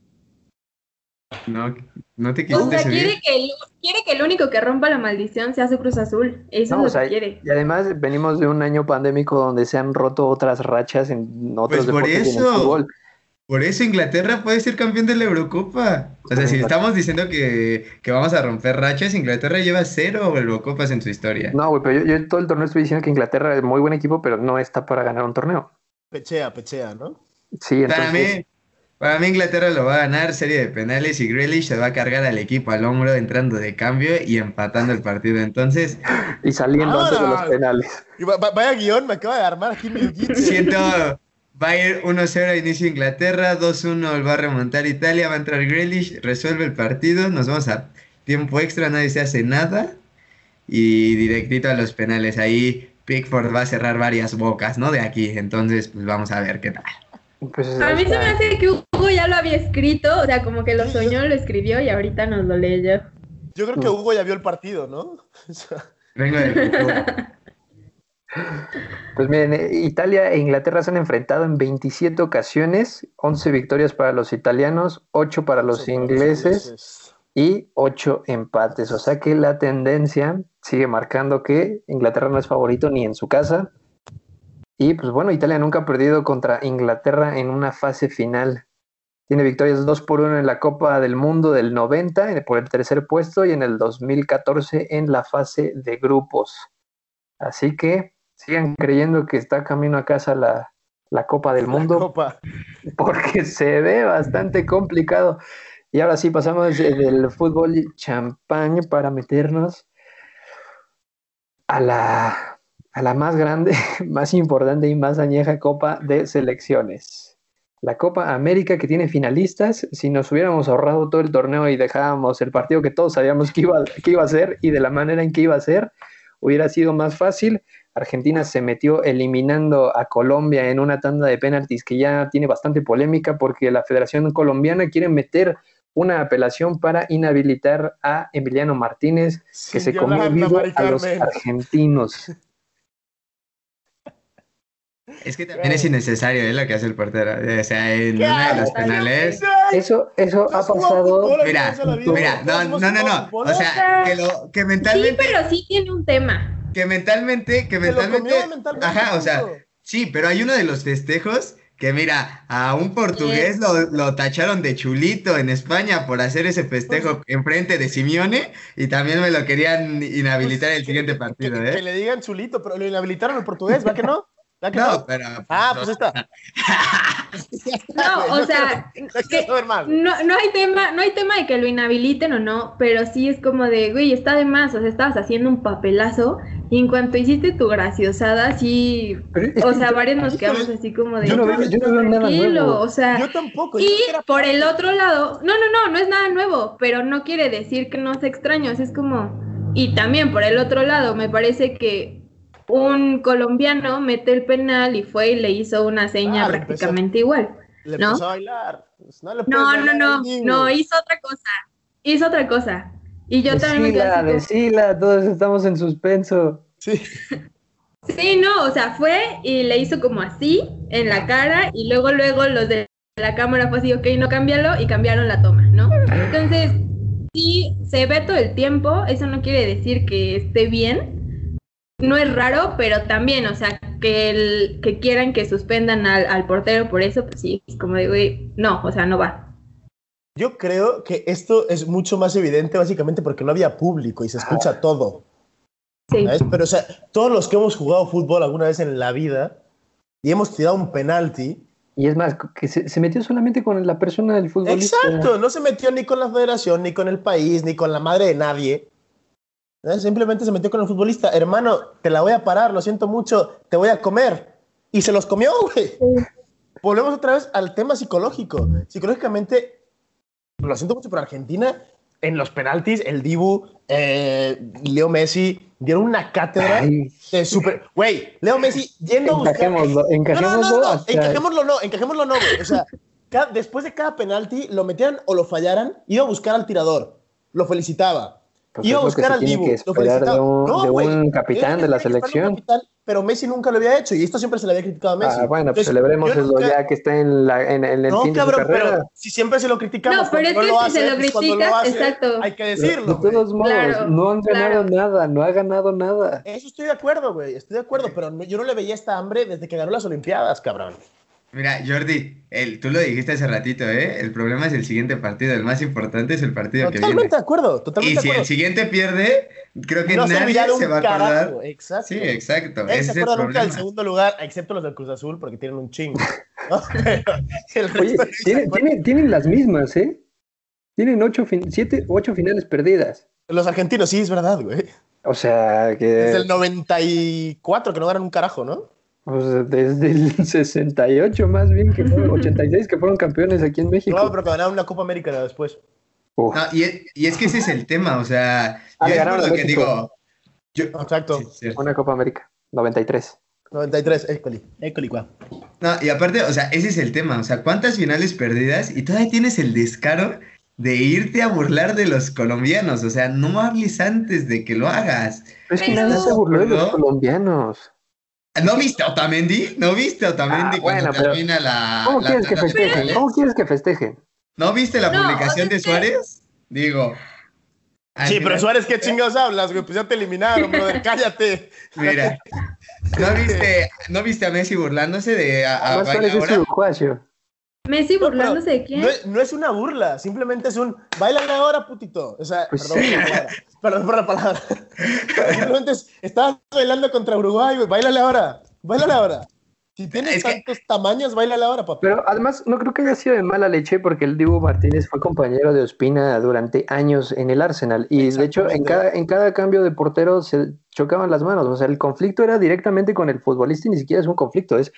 No, no te quisiste O sea, quiere que, el, quiere que el único que rompa la maldición sea su Cruz Azul. Eso es lo que quiere. Y además venimos de un año pandémico donde se han roto otras rachas en otros pues por deportes eso. fútbol. Por eso Inglaterra puede ser campeón de la Eurocopa. O sea, si estamos diciendo que, que vamos a romper rachas, Inglaterra lleva cero Eurocopas en su historia. No, güey, pero yo, todo el torneo estoy diciendo que Inglaterra es muy buen equipo, pero no está para ganar un torneo. Pechea, pechea, ¿no? Sí, entonces... Para mí, para mí Inglaterra lo va a ganar, serie de penales, y Grealish se va a cargar al equipo al hombro entrando de cambio y empatando el partido. Entonces... Y saliendo antes de los penales. vaya guion, me acaba de armar aquí mi Siento... Va a ir 1-0 a inicio Inglaterra, 2-1 va a remontar Italia, va a entrar Grealish, resuelve el partido, nos vamos a tiempo extra, nadie se hace nada y directito a los penales. Ahí Pickford va a cerrar varias bocas, ¿no? De aquí, entonces pues vamos a ver qué tal. Pues, a mí se me hace que Hugo ya lo había escrito, o sea, como que lo soñó, lo escribió y ahorita nos lo leyó. Yo creo que Hugo ya vio el partido, ¿no? Vengo de Pues miren, eh, Italia e Inglaterra se han enfrentado en 27 ocasiones, 11 victorias para los italianos, 8 para los ingleses y 8 empates. O sea que la tendencia sigue marcando que Inglaterra no es favorito ni en su casa. Y pues bueno, Italia nunca ha perdido contra Inglaterra en una fase final. Tiene victorias 2 por 1 en la Copa del Mundo del 90 por el tercer puesto y en el 2014 en la fase de grupos. Así que sigan creyendo que está camino a casa la, Copa del Mundo. Porque se ve bastante complicado. Y ahora sí, pasamos del fútbol champán para meternos a la, a la más grande, más importante y más añeja Copa de Selecciones. La Copa América que tiene finalistas. Si nos hubiéramos ahorrado todo el torneo y dejábamos el partido que todos sabíamos que iba, que iba a ser y de la manera en que iba a ser, hubiera sido más fácil. Argentina se metió eliminando a Colombia en una tanda de penaltis que ya tiene bastante polémica porque la Federación Colombiana quiere meter una apelación para inhabilitar a Emiliano Martínez, que se comió vivo a los argentinos. Es que también es innecesario ¿eh? lo que hace el portero. O sea, en una de los penales. Eso, eso ha pasado. Mira, mira, no, no, no, no. O sea, que, lo, que mentalmente. Sí, pero sí tiene un tema que mentalmente, que mentalmente, ajá, o sea, sí, pero hay uno de los festejos que mira, a un portugués lo, tacharon de chulito en España por hacer ese festejo pues enfrente de Simeone y también me lo querían inhabilitar el pues, siguiente partido, ¿eh? Que le digan chulito, pero lo inhabilitaron al portugués, ¿va que no? ¿La que No, pero. Ah, pues está. No, o sea, que- no, no hay tema, no hay tema de que lo inhabiliten o no, pero sí es como de, güey, está de más, o sea, estabas haciendo un papelazo y en cuanto hiciste tu graciosada, sí, es o sea, varios nos quedamos así como de, yo no veo- yo no veo nada tranquilo, nuevo. o sea, Yo tampoco. yo y por el otro lado, no, no, no, no es nada nuevo, pero no quiere decir que no sea extraño, es como, y también por el otro lado, me parece que un colombiano mete el penal y fue y le hizo una seña Ah, le empezó- prácticamente igual. Le ¿no? empezó a bailar. Pues no, le No, no, no, no, hizo otra cosa, hizo otra cosa. Y yo también Decila, así como- decila, todos estamos en suspenso. Sí. Sí, no, o sea, fue y le hizo como así en la cara y luego, luego los de la cámara fue así, ok, no cámbialo y cambiaron la toma, ¿no? Entonces, sí, se ve todo el tiempo, eso no quiere decir que esté bien, no es raro, pero también, o sea, que, el, que quieran que suspendan al, al portero por eso, pues sí, es como güey, no, o sea, no va. Yo creo que esto es mucho más evidente básicamente porque no había público y se escucha todo. Sí. ¿sabes? Pero, o sea, todos los que hemos jugado fútbol alguna vez en la vida y hemos tirado un penalti. Y es más, que se, se metió solamente con la persona del futbolista. Exacto, no se metió ni con la federación, ni con el país, ni con la madre de nadie. ¿sabes? Simplemente se metió con el futbolista. Hermano, te la voy a parar, lo siento mucho, te voy a comer. Y se los comió, güey. Volvemos otra vez al tema psicológico. Psicológicamente, lo siento mucho, pero Argentina, en los penaltis, el Dibu, eh, Leo Messi, dieron una cátedra Ay, de super. Güey, Leo Messi yendo a buscar. encajémoslo, No, no, encajémoslo no, no, hasta- encajémoslo no, encajémoslo no, güey. O sea, ca- después de cada penalti, lo metieran o lo fallaran, iba a buscar al tirador. Lo felicitaba. Pues iba a buscar al Dibu. Lo de un- No, de güey, un capitán de la selección. pero Messi nunca lo había hecho y esto siempre se le había criticado a Messi. Ah, bueno, pues Entonces, celebremos eso nunca- ya que está en, la, en, en el No, fin de cabrón, su carrera. pero si siempre se lo criticamos. No, pero cuando es que lo si se lo pues cuando lo criticas, hace, exacto. Hay que De decirlo. güey. todos modos, Claro, no han ganado claro. nada, no ha ganado nada. Eso estoy de acuerdo, güey. Estoy de acuerdo, pero yo no le veía esta hambre desde que ganó las Olimpiadas, cabrón. Mira, Jordi, el, tú lo dijiste hace ratito, ¿eh? El problema es el siguiente partido. El más importante es el partido que Totalmente viene. de acuerdo, Y totalmente de si el siguiente pierde, creo que no nadie se va a acordar. carajo, Exacto. Sí, exacto. Nadie Ese se es el acuerda nunca del segundo lugar, excepto los del Cruz Azul, porque tienen un chingo. ¿no? Pero el Oye, tienen las mismas, ¿eh? Tienen ocho, fin- siete, ocho finales perdidas. Los argentinos, sí, es verdad, güey. O sea, que Desde el 94 que no ganan un carajo, ¿no? Pues, desde el 68 más bien, que fueron 86 que fueron campeones aquí en México. No, pero que ganaron una Copa América después. No, y, es, y es que ese es el tema, o sea, Ah, yo es lo que digo. Yo, Exacto. Sí, una Copa América, 93. 93, école. École, cuá. No, y aparte, o sea, ese es el tema, o sea, ¿cuántas finales perdidas? Y todavía tienes el descaro de irte a burlar de los colombianos, o sea, no hables antes de que lo hagas. Pero es que nadie se burló de los ¿No? colombianos. ¿No viste a Otamendi? ¿No viste a Otamendi Ah, cuando bueno, pero termina la, ¿Cómo la quieres que festejen? ¿Cómo quieres que festejen? ¿No viste la No, publicación o sea, de Suárez? Digo. Sí, pero Suárez, ¿qué chingados hablas, güey? Pues ya te eliminaron, brother. Cállate. Mira, ¿no viste, ¿no viste a Messi burlándose de a, a- Además, Suárez es ahora? uruguayo. Messi No, burlándose de quién. No es, no es una burla, simplemente es un bailale ahora, putito. O sea, Pues perdón, sí. por la palabra, perdón por la palabra. simplemente es, estabas bailando contra Uruguay, güey. Bailale ahora, bailale ahora. Si tienes Es que- tantos tamaños, bailale ahora, papá. Pero además, no creo que haya sido de mala leche porque el Dibu Martínez fue compañero de Ospina durante años en el Arsenal. Y de hecho, en cada, en cada cambio de portero se chocaban las manos. O sea, el conflicto era directamente con el futbolista y ni siquiera es un conflicto. Es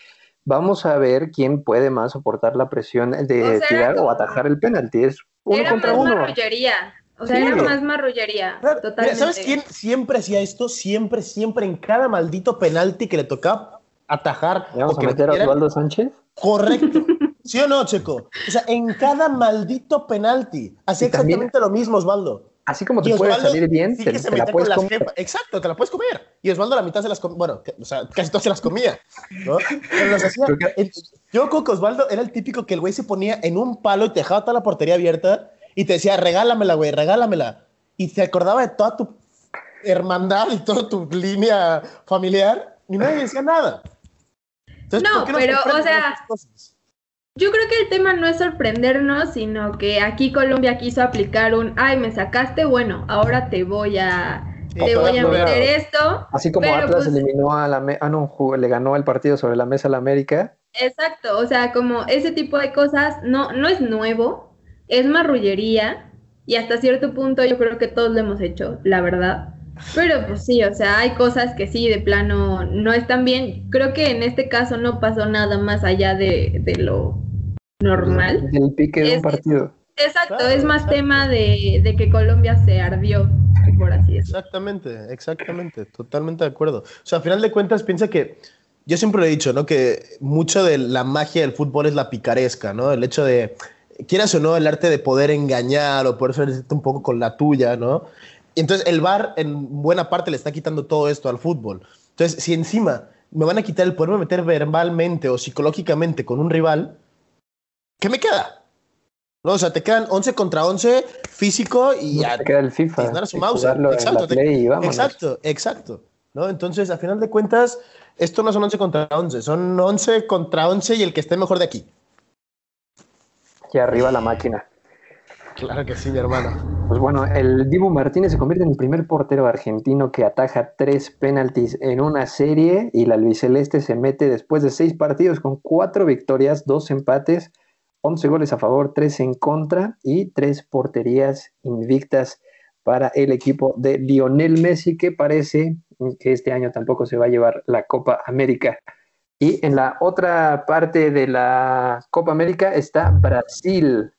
vamos a ver quién puede más soportar la presión de O sea, era tirar o atajar el penalti. Es uno era contra más uno. marrullería. O sea, Sí. era más marrullería. Claro, mira, Totalmente. ¿Sabes quién siempre hacía esto? Siempre, siempre, en cada maldito penalti que le tocaba atajar. ¿Le ¿Vamos a meter a Osvaldo Sánchez? Correcto. ¿Sí o no, Checo? O sea, en cada maldito penalti hacía también- exactamente lo mismo, Osvaldo. Así como te puede Osvaldo salir bien, sí te, te la puedes comer. jefa- Exacto, te la puedes comer. Y Osvaldo la mitad se las comía. Bueno, que- o sea, casi todas se las comía. ¿no? Pero las hacía- Yo creo que Osvaldo era el típico que el güey se ponía en un palo y te dejaba toda la portería abierta y te decía, regálamela, güey, regálamela. Y se acordaba de toda tu hermandad y toda tu línea familiar y nadie decía nada. Entonces, No, ¿por qué nos pero, o sea, cosas? Yo creo que el tema no es sorprendernos, sino que aquí Colombia quiso aplicar un, ay, me sacaste, bueno, ahora te voy a, te voy a meter esto. Así como Atlas pues eliminó a la... Ah, no, le ganó el partido sobre la mesa a la América. Exacto, o sea, como ese tipo de cosas no, no es nuevo, es marrullería y hasta cierto punto yo creo que todos lo hemos hecho, la verdad. Pero pues sí, o sea, hay cosas que sí, de plano, no están bien. Creo que en este caso no pasó nada más allá de, lo normal. El pique de un partido. Exacto, es más tema de, que Colombia se ardió, por así decirlo. Exactamente, exactamente, totalmente de acuerdo. O sea, a final de cuentas, piensa que yo siempre lo he dicho, ¿no? Que mucho de la magia del fútbol es la picaresca, ¿no? El hecho de, quieras o no, el arte de poder engañar o poder ser un poco con la tuya, ¿no? Y entonces el VAR en buena parte le está quitando todo esto al fútbol. Entonces, si encima me van a quitar el poderme meter verbalmente o psicológicamente con un rival, ¿qué me queda? No, o sea, te quedan 11 contra 11 físico y ya. Te queda el FIFA. Su mouse. Exacto, exacto, exacto. ¿no? Entonces, a final de cuentas, esto no son 11 contra 11, son 11 contra 11 y el que esté mejor de aquí. Y arriba la máquina. Claro que sí, mi hermano. Pues bueno, el Dibu Martínez se convierte en el primer portero argentino que ataja tres penaltis en una serie y la albiceleste se mete después de seis partidos con cuatro victorias, dos empates, 11 goles a favor, tres en contra y tres porterías invictas para el equipo de Lionel Messi que parece que este año tampoco se va a llevar la Copa América. Y en la otra parte de la Copa América está Brasil.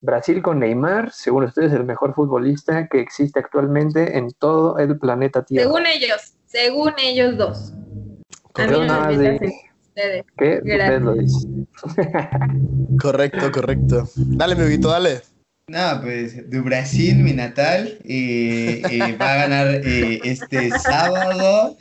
Brasil con Neymar, según ustedes, el mejor futbolista que existe actualmente en todo el planeta Tierra. Según ellos, según ellos dos. A mí no me ustedes. ¿Qué? Ustedes lo dicen. correcto, correcto. Dale, mi Vito, dale. No, pues de Brasil, mi natal, eh, eh, va a ganar eh, este sábado.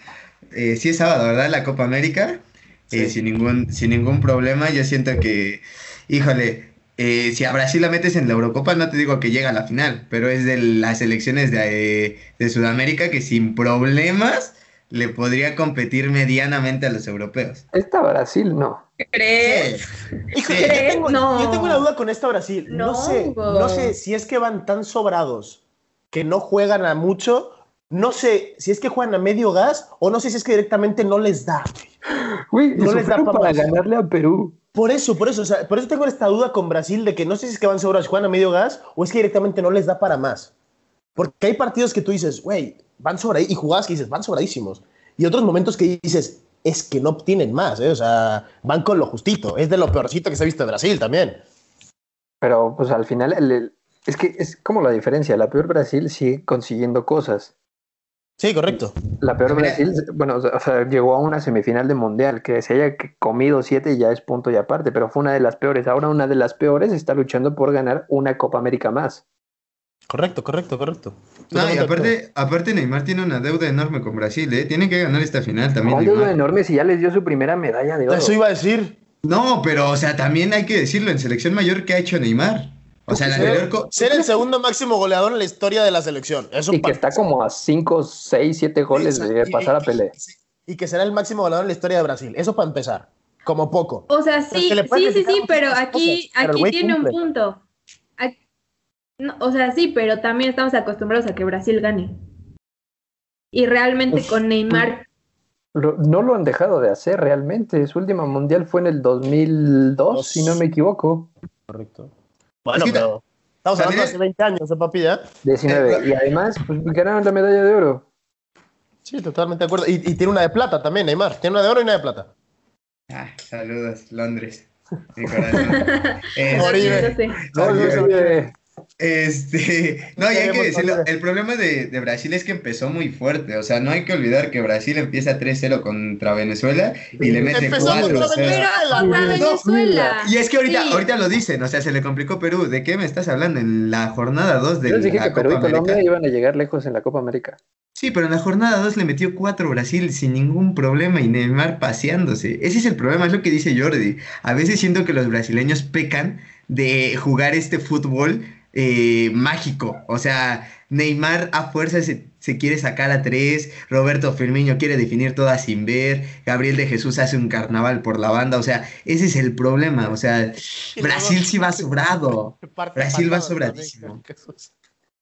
sí es sábado, ¿verdad? La Copa América. sin, ningún, sin ningún problema. Yo siento que, híjole, eh, si a Brasil la metes en la Eurocopa, no te digo que llega a la final, pero es de las elecciones de, Sudamérica que sin problemas le podría competir medianamente a los europeos. Esta Brasil no. ¿Crees? Yo, tengo, no. yo, tengo, una duda con esta Brasil. No, sé, no sé si es que van tan sobrados que no juegan a mucho. No sé si es que juegan a medio gas o no sé si es que directamente no les da. Uy, no les da para ganarle a Perú. Por eso, por eso, o sea, por eso tengo esta duda con Brasil de que no sé si es que van sobras, juegan a medio gas o es que directamente no les da para más. Porque hay partidos que tú dices, güey, van sobre y jugadas que dices, van sobradísimos. Y otros momentos que dices, es que no obtienen más, ¿eh? o sea, van con lo justito. Es de lo peorcito que se ha visto en Brasil también. Pero pues al final, es que es como la diferencia. La peor Brasil sigue consiguiendo cosas. Sí, correcto. La peor Brasil, bueno, o sea, llegó a una semifinal de mundial, que se haya comido siete ya es punto y aparte, pero fue una de las peores. Ahora una de las peores está luchando por ganar una Copa América más. Correcto, correcto, correcto. No, y aparte, aparte Neymar tiene una deuda enorme con Brasil, ¿eh? Tiene que ganar esta final también. Una deuda enorme si ya les dio su primera medalla de oro. Eso iba a decir. No, pero, o sea, también hay que decirlo, en selección mayor, ¿qué ha hecho Neymar? O sea, ser, ser el segundo máximo goleador en la historia de la selección. y que está como a 5, 6, 7 goles de pasar a Pelé. Y, que será el máximo goleador en la historia de Brasil. Eso para empezar. Como poco. O sea, sí, sí, sí, sí, pero aquí, aquí tiene un punto. O sea, sí, pero también estamos acostumbrados a que Brasil gane. Y realmente con Neymar. no lo han dejado de hacer realmente. Su última mundial fue en el 2002, si no me equivoco. Correcto. Bueno, pero estamos hablando de hace 20 años, ¿eh, papi? 19. Eh, y además, pues ganaron la medalla de oro. Sí, totalmente de acuerdo. Y, tiene una de plata también, Neymar. Tiene una de oro y una de plata. Ah, saludos, Londres. Mi corazón. Este, no, y hay que decirlo, el problema de, Brasil es que empezó muy fuerte, o sea, no hay que olvidar que Brasil empieza 3-0 contra Venezuela y le mete 4 Venezuela. Y es que ahorita, ahorita lo dicen, o sea, se le complicó Perú, ¿de qué me estás hablando? En la jornada 2 de Yo dije que Perú y Colombia iban a llegar lejos en la Copa América. Sí, pero en la jornada 2 le metió 4 Brasil sin ningún problema y Neymar paseándose. Ese es el problema, es lo que dice Jordi. A veces siento que los brasileños pecan de jugar este fútbol eh, mágico. O sea, Neymar a fuerza se, quiere sacar a tres, Roberto Firmino quiere definir toda sin ver, Gabriel de Jesús hace un carnaval por la banda. O sea, ese es el problema. O sea, Brasil sí va sobrado. Brasil va sobradísimo.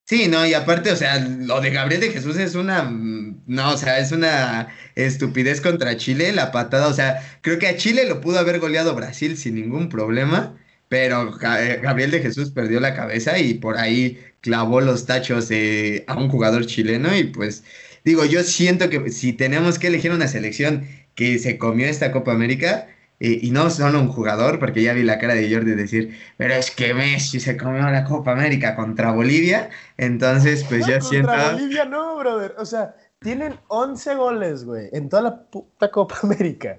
Sí, no, y aparte, o sea, lo de Gabriel de Jesús es una, no, o sea, es una estupidez contra Chile, la patada, o sea, creo que a Chile lo pudo haber goleado Brasil sin ningún problema, pero eh, Gabriel de Jesús perdió la cabeza y por ahí clavó los tachos eh, a un jugador chileno y pues digo, yo siento que si tenemos que elegir una selección que se comió esta Copa América, eh, y no solo un jugador, porque ya vi la cara de Jordi decir, pero es que Messi se comió la Copa América contra Bolivia, entonces pues No, yo contra siento... Bolivia no, brother. O sea, tienen 11 goles, güey, en toda la puta Copa América.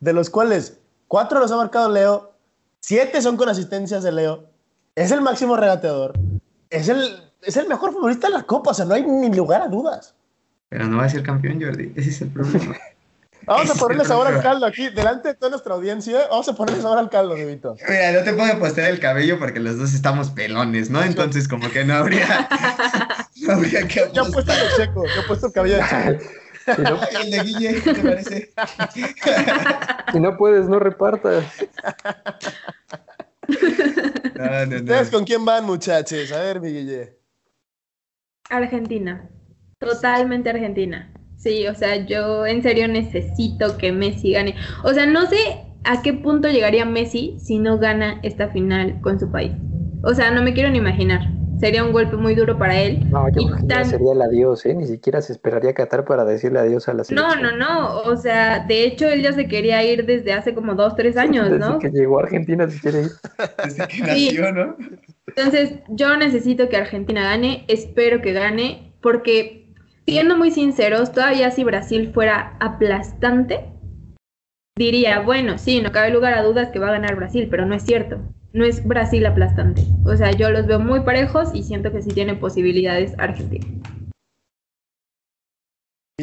De los cuales 4 los ha marcado Leo, 7 son con asistencias de Leo. Es el máximo regateador. Es el, es el mejor futbolista de la Copa. O sea, no hay ni lugar a dudas. Pero no va a ser campeón, Jordi, ese es el problema. Vamos a Ese ponerle es el sabor al caldo aquí, delante de toda nuestra audiencia. Vamos a ponerle sabor al caldo, Devito. Mira, no te puedo postear el cabello porque los dos estamos pelones, ¿no? Entonces como que no habría... no habría que Yo he puesto el Checo, yo he puesto el cabello de Checo. Si no, Ay, el de Guille, ¿qué te parece? si no puedes, no repartas. No, no, no. ¿Ustedes con quién van, muchachos? A ver, mi Guille. Argentina. Totalmente Argentina. Sí, o sea, yo en serio necesito que Messi gane. O sea, no sé a qué punto llegaría Messi si no gana esta final con su país. O sea, no me quiero ni imaginar. Sería un golpe muy duro para él. No, yo creo que tan- sería el adiós, ¿eh? Ni siquiera se esperaría a Qatar para decirle adiós a la No, selección. no, no. O sea, de hecho, él ya se quería ir desde hace como dos, tres años, Desde ¿no? que llegó a Argentina se quiere ir. Desde que nació, ¿no? Entonces, yo necesito que Argentina gane, espero que gane, porque siendo muy sinceros, todavía si Brasil fuera aplastante, diría, bueno, sí, no cabe lugar a dudas que va a ganar Brasil, pero no es cierto. No es Brasil aplastante. O sea, yo los veo muy parejos y siento que sí tiene posibilidades Argentina.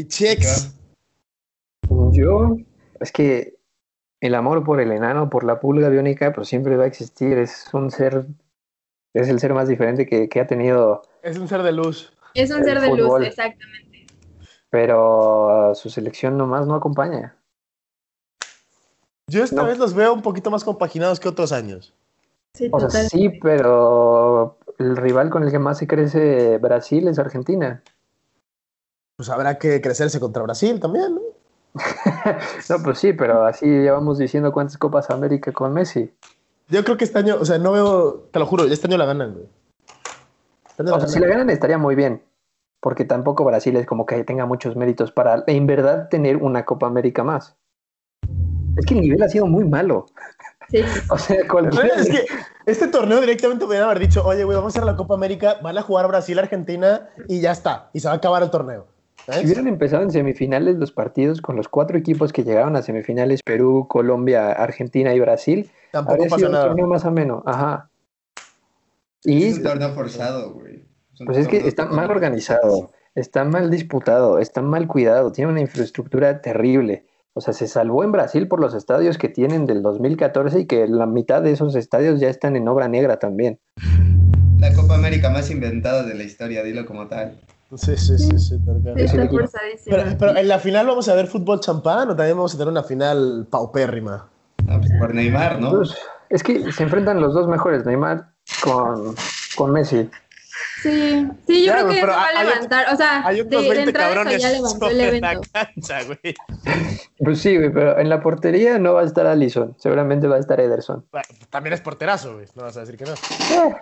Chex. Yo, es que el amor por el enano, por la pulga biónica, pues siempre va a existir. Es un ser, es el ser más diferente que, que ha tenido, Es un ser de luz. Es un ser de fútbol. luz, exactamente. pero su selección nomás no acompaña. Yo esta No. vez los veo un poquito más compaginados que otros años. Sí, O sea, total. sí, pero el rival con el que más se crece Brasil es Argentina. Pues habrá que crecerse contra Brasil también, ¿no? No, pues sí, pero así llevamos diciendo cuántas Copas América con Messi. Yo creo que este año, o sea, no veo, te lo juro, este año la ganan, güey. Este año la O sea, si la ganan estaría muy bien, porque tampoco Brasil es como que tenga muchos méritos para en verdad tener una Copa América más. Es que el nivel ha sido muy malo. Sí. O sea, cualquiera... Es que este torneo directamente podrían haber dicho, oye, güey, vamos a hacer la Copa América, van a jugar Brasil, Argentina y ya está. Y se va a acabar el torneo. ¿sabes? Si hubieran empezado en semifinales los partidos con los cuatro equipos que llegaron a semifinales, Perú, Colombia, Argentina y Brasil, Tampoco habría sido un nada. torneo más ameno. Ajá. Y Es un torneo forzado, güey. un Pues es que está mal organizado, está mal disputado, está mal cuidado, tiene una infraestructura terrible. O sea, se salvó en Brasil por los estadios que tienen del 2014 y que la mitad de esos estadios ya están en obra negra también. La Copa América más inventada de la historia, dilo como tal. Sí, sí, sí, sí. está. Pero, pero en la final vamos a ver fútbol champán o también vamos a tener una final paupérrima. No, pues por Neymar, ¿no? Pues, es que se enfrentan los dos mejores, Neymar con, con Messi. Sí, sí, yo Ya, creo que pero eso va a levantar, o sea, Hay de, otros de 20 entrada eso cabrones ya levantó el sobre la evento. cancha, güey. Pues sí, güey, pero en la portería no va a estar Allison, seguramente va a estar Ederson. Bueno, también es porterazo, güey. No vas a decir que no. Eh,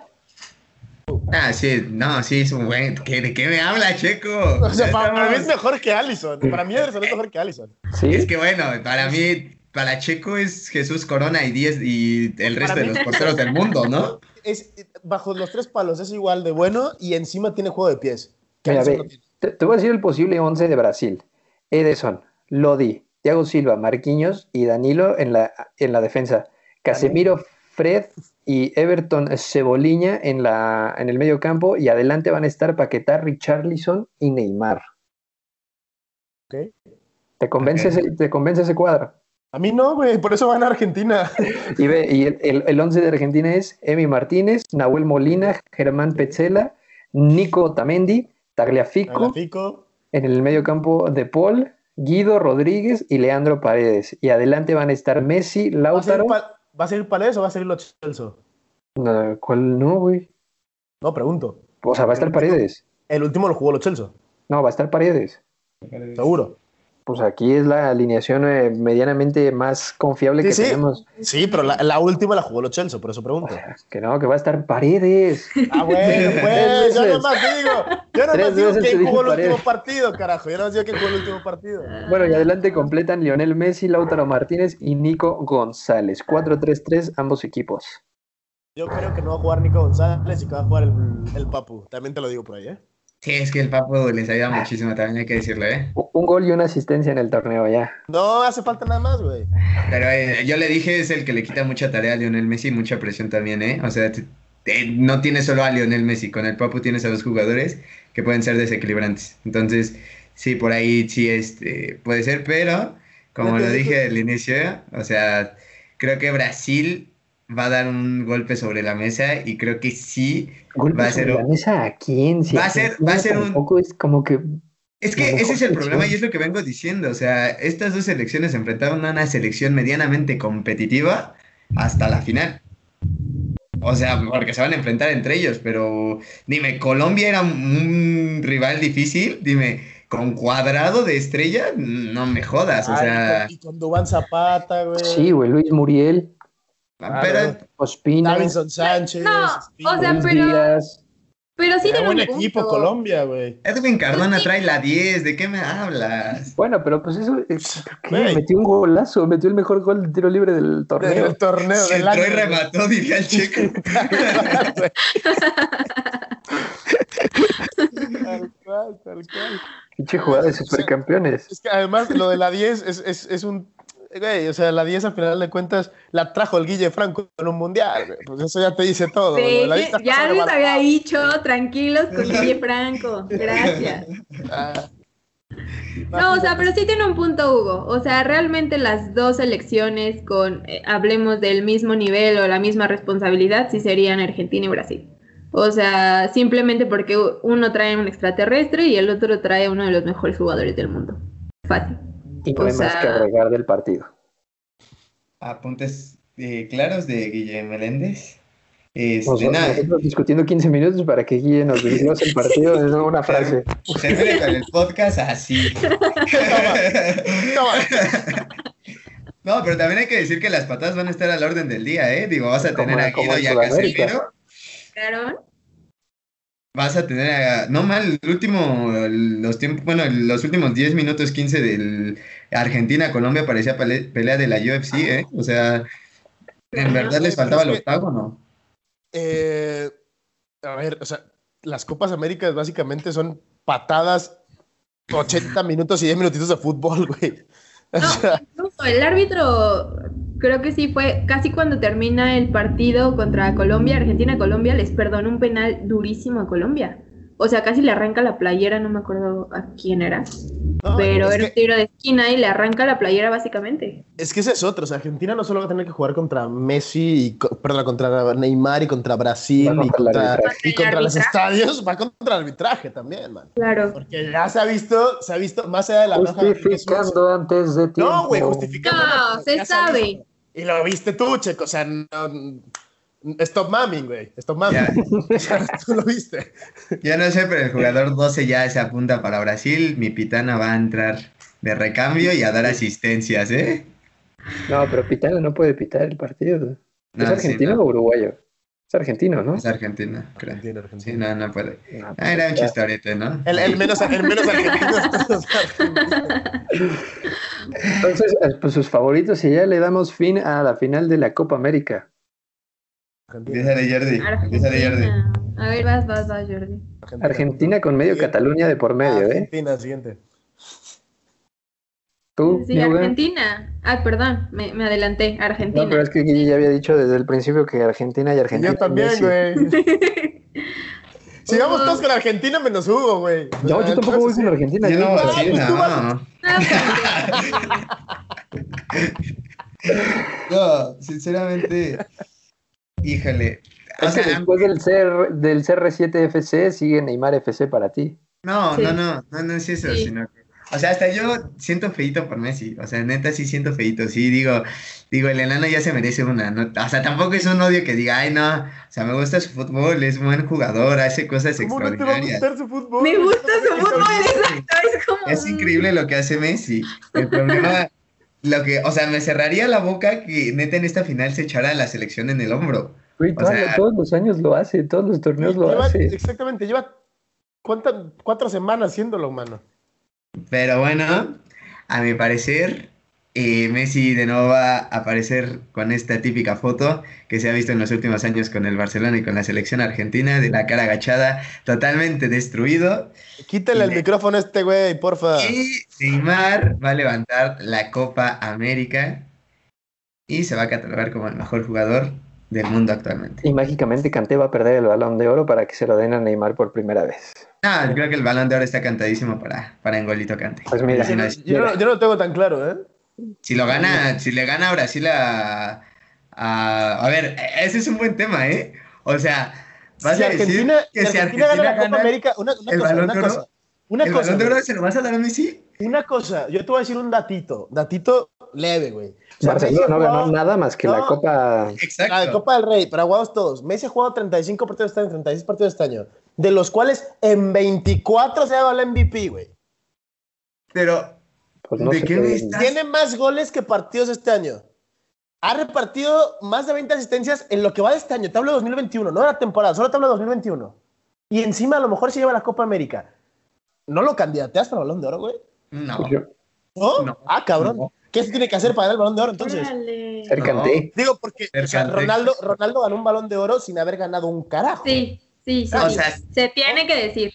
Ah, sí, no, sí, es un buen. ¿Qué- ¿De qué me habla, Checo? O sea, para, para mí es mejor que Allison. Para mí Ederson es mejor que Allison. sí, Es que bueno, para mí, para Checo es Jesús Corona y 10 y el resto de los porteros del mundo, ¿no? Es, bajo los tres palos es igual de bueno y encima tiene juego de pies. Mira, ve, no te, te voy a decir el posible 11 de Brasil. Ederson, Lodi, Thiago Silva, Marquinhos y Danilo en la, en la defensa. Casemiro, Fred y Everton Ceboliña en, la, en el medio campo y adelante van a estar Paquetá, Richarlison y Neymar. ¿Te convence, ese, ¿te convence ese cuadro? A mí no, güey. Por eso van a Argentina. Y, ve, y el, el, el 11 de Argentina es Emi Martínez, Nahuel Molina, Germán Petzela, Nico Tamendi, Tagliafico, Fico. En el medio campo de Paul, Guido Rodríguez y Leandro Paredes. Y adelante van a estar Messi, ¿Va a ser, Lautaro. ¿Va a ser Palés o va a ser Lo Celso? No, ¿Cuál no, güey? No, pregunto. O sea, va a estar Paredes. El último lo jugó los Chelsea, No, va a estar Paredes. seguro. Pues aquí es la alineación eh, medianamente más confiable Sí, que sí. tenemos. Sí, pero la, la última la jugó los Chelsea, por eso pregunto. Que no, que va a estar Paredes. Ah, bueno, pues, yo veces. nomás digo, yo nomás Tres digo quién jugó el Paredes. último partido, carajo. Yo nomás digo quién jugó el último partido. Bueno, y adelante completan Lionel Messi, Lautaro Martínez y Nico González. 4-3-3 ambos equipos. Yo creo que no va a jugar Nico González y que va a jugar el, el Papu. También te lo digo por ahí, ¿eh? Sí, es que el Papo les ayuda muchísimo, también hay que decirlo, ¿eh? Un gol y una asistencia en el torneo ya. No hace falta nada más, güey. Pero eh, yo le dije, es el que le quita mucha tarea a Lionel Messi y mucha presión también, ¿eh? O sea, te- te- no tiene solo a Lionel Messi, con el Papu tienes a dos jugadores que pueden ser desequilibrantes. Entonces, sí, por ahí sí este, puede ser, pero como lo dije al inicio, o sea, creo que Brasil va a dar un golpe sobre la mesa y creo que sí Golpe Va a ser sobre la mesa a quién? Si Va a ser- va a ser un- tampoco es como que Es que ese es el problema y es lo que vengo diciendo. O sea, estas dos selecciones se enfrentaron a una selección medianamente competitiva hasta la final. O sea, porque se van a enfrentar entre ellos, pero dime, Colombia era un rival difícil, dime, con cuadrado de estrella, no me jodas, o Ay, sea, y con Dubán Zapata, güey. sí, güey, Luis Muriel, pero Ospina, Davinson Sánchez. No, o sea, pero- Díaz. Pero sí tiene buen un equipo punto. Colombia, güey. Edwin Cardona sí. trae la 10, ¿de qué me hablas? Bueno, pero pues eso, eh, ¿qué? Metió un golazo, metió el mejor gol de tiro libre del torneo. Del torneo Se del entró y año. remató, diría el checo. Tal cual, tal cual. Pinche jugada de supercampeones. Es que además lo de la 10 es, es, es un. Güey, o sea, la 10 al final de cuentas la trajo el Guille Franco en un mundial. güey. Pues eso ya te dice todo. Sí, lo de la 10 está ya les había dicho, tranquilos con Guille Franco. Gracias. Ah. No, o sea, pero sí tiene un punto, Hugo. O sea, realmente las dos selecciones con, eh, hablemos del mismo nivel o la misma responsabilidad, sí serían Argentina y Brasil. O sea, simplemente porque uno trae un extraterrestre y el otro trae uno de los mejores jugadores del mundo. Fácil. Y no hay o más sea- que agregar del partido. Apuntes eh, claros de Guillermo Meléndez. Este, Nosotros, nada, nosotros discutiendo 15 minutos para que Guille nos desglose el partido es una frase. termine con el podcast así. Toma. No, pero también hay que decir que las patadas van a estar al orden del día, ¿eh? Digo, vas a Como- tener a Guido y a. Casemiro. ¿Claro? Vas a tener a... No mal, el último... Los tiempos... Bueno, los últimos 10 minutos 15 del Argentina-Colombia parecía pele- pelea de la UFC, ¿eh? O sea, en verdad les faltaba el octágono. Eh, a ver, o sea, las Copas Américas básicamente son patadas 80 minutos y 10 minutitos de fútbol, güey. O No, sea, incluso el árbitro, creo que sí fue casi cuando termina el partido contra Colombia, Argentina-Colombia, les perdonó un penal durísimo a Colombia. O sea, casi le arranca la playera, no me acuerdo a quién era, no, pero era que- un tiro de esquina y le arranca la playera básicamente. Es que ese es otro. O sea, Argentina no solo va a tener que jugar contra Messi, y, perdón, contra Neymar y contra Brasil y contra y los estadios, va contra el arbitraje también, man. Claro. Porque ya se ha visto, se ha visto más allá de la roja. Justificando antes de tiempo. No, güey, justificando. No, se sabe. Y lo viste tú, Checo. O sea, no, stop mamming, güey. Stop mamming. Ya. Tú lo viste. Yo no sé, pero el jugador 12 ya se apunta para Brasil. Mi pitana va a entrar de recambio y a dar asistencias, ¿eh? No, pero Pitana no puede pitar el partido. ¿Es No, sí, argentino no. o uruguayo? Es argentino, ¿no? Es Argentina, creo. Argentina, Sí, Argentina. no, no puede. No, Ah, era un pues, chistorete, ¿no? El, el menos, el menos argentino. Entonces, pues sus favoritos y ya le damos fin a la final de la Copa América. Argentina. De Jordi. De Jordi. Argentina. A ver, vas, vas, vas, Jordi. Argentina con medio Siguiente. Cataluña de por medio, ¿eh? Argentina, siguiente. ¿Tú, Sí? Argentina. Ah, perdón, me, me adelanté. Argentina. No, pero es que Guille ya había dicho desde el principio que Argentina y Argentina. Yo también, Messi. güey. Sigamos todos con Argentina menos Hugo, güey. No, yo tampoco voy con Argentina. Yo no, no, sinceramente, híjole. O que sea, después del, CR, del CR7 FC sigue Neymar FC para ti. no, Sí. no, no, no, no es eso, Sí. sino que, O sea, hasta yo siento feito por Messi. O sea, neta sí siento feito. Sí, digo, digo, el enano ya se merece una. ¿no? O sea, tampoco es un odio que diga, ay, no. O sea, me gusta su fútbol, es buen jugador, hace cosas ¿Cómo no te va a extraordinarias. gustar su fútbol? Me gusta su fútbol, exacto. Es como. Es increíble lo que hace Messi. El problema, lo que, o sea, me cerraría la boca que neta en esta final se echara a la selección en el hombro. Güey, O todos, sea- todos los años lo hace, todos los torneos lo Lleva- hace. Exactamente, lleva ¿cuántas, cuatro semanas haciéndolo, mano. Pero bueno, a mi parecer, eh, Messi de nuevo va a aparecer con esta típica foto que se ha visto en los últimos años con el Barcelona y con la selección argentina, de la cara agachada, totalmente destruido. Quítale el micrófono a este güey, porfa. Y Neymar va a levantar la Copa América y se va a catalogar como el mejor jugador del mundo actualmente. Y mágicamente Kanté va a perder el balón de oro para que se lo den a Neymar por primera vez. Ah, creo que el balón de oro está cantadísimo para, para Engolito Cante. Pues mira, Si, Yo, no no, es- yo no- yo no lo tengo tan claro, ¿eh? Si lo gana, si le gana a Brasil a, a, a ver, ese es un buen tema, ¿eh? O sea, vas si a decir Argentina, que si si Argentina gana la Copa gana América, una, una el cosa, Balón una de Oro, cosa. Una el cosa, balón de oro se lo vas a dar a Messi. Una cosa, yo te voy a decir un datito, datito leve, güey. Barcelona no ganó nada más que la No. Copa. Exacto. La Copa del Rey, pero aguados todos. Messi ha jugado 35 partidos este año, 36 partidos este año, de los cuales en 24 se ha dado el MVP, güey. Pero, Pues no ¿De sé qué qué- estás- Tiene más goles que partidos este año. Ha repartido más de 20 asistencias en lo que va de este año. Te hablo de 2021, no de la temporada, solo te hablo de 2021. Y encima a lo mejor se lleva la Copa América. ¿No lo candidateas para el Balón de Oro, güey? no. Pues ¿No? No. Ah, cabrón. No. ¿Qué se tiene que hacer para dar el Balón de Oro entonces? Ser No. Digo, porque o sea, Cercante. Ronaldo, Ronaldo ganó un Balón de Oro sin haber ganado un carajo. Sí, sí, sí. O sea, se tiene que decir.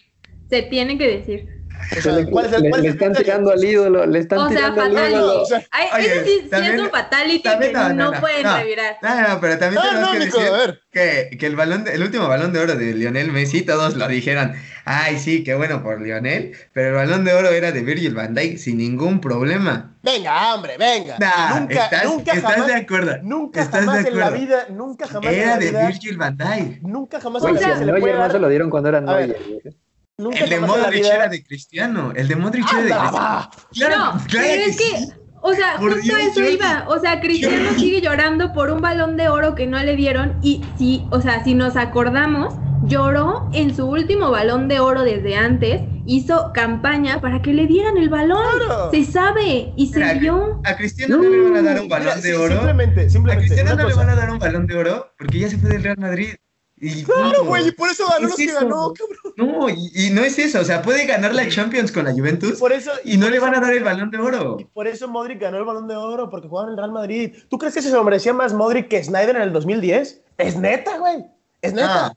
Se tiene que decir. O sea, le, ¿cuál es el- le- cuál es le el están criterio? tirando al ídolo, le están O sea, tirando al ídolo. O sea, Ay, Oye, sí, también- es un fatality también- que no, no, no, no, pueden no. revirar. No, no, pero también No, tenemos no, que Nico, decir a ver. que, que el, balón de- el último balón de oro de Lionel Messi, todos lo dijeron, ay, sí, qué bueno por Lionel, pero el balón de oro era de Virgil van Dijk sin ningún problema. Venga, hombre, venga. Nah, nunca, estás, nunca estás jamás, de acuerdo. nunca estás jamás de en la vida, nunca jamás en Era la de vida, Virgil van Dijk. nunca jamás en la vida se le no se lo dieron cuando era A ver. Neuer. güey. Nunca El de Modric era de Cristiano. El de Modric era de ¡Anda, Cristiano. Claro, no, claro pero es que, sí. o sea, Por justo Dios, eso iba. O sea, Cristiano sigue llorando por un balón de oro que no le dieron. Y si, o sea, si nos acordamos, lloró en su último balón de oro desde antes. Hizo campaña para que le dieran el balón. Claro. Se sabe y se Mira, vio. A Cristiano no, le van a dar un balón Mira, de sí, oro. Simplemente, A simplemente. Cristiano una no le van a dar un balón de oro porque ya se fue del Real Madrid. Y Claro, güey, y por eso ganó Es los que ganó, cabrón. No, y, y no es eso. O sea, puede ganar la Champions con la Juventus por eso, y no le eso- van a dar el balón de oro. Y por eso Modric ganó el Balón de Oro, porque jugaba en el Real Madrid. ¿Tú crees que se lo merecía más Modric que Snyder en el 2010? Es neta, güey. Es neta. Ah,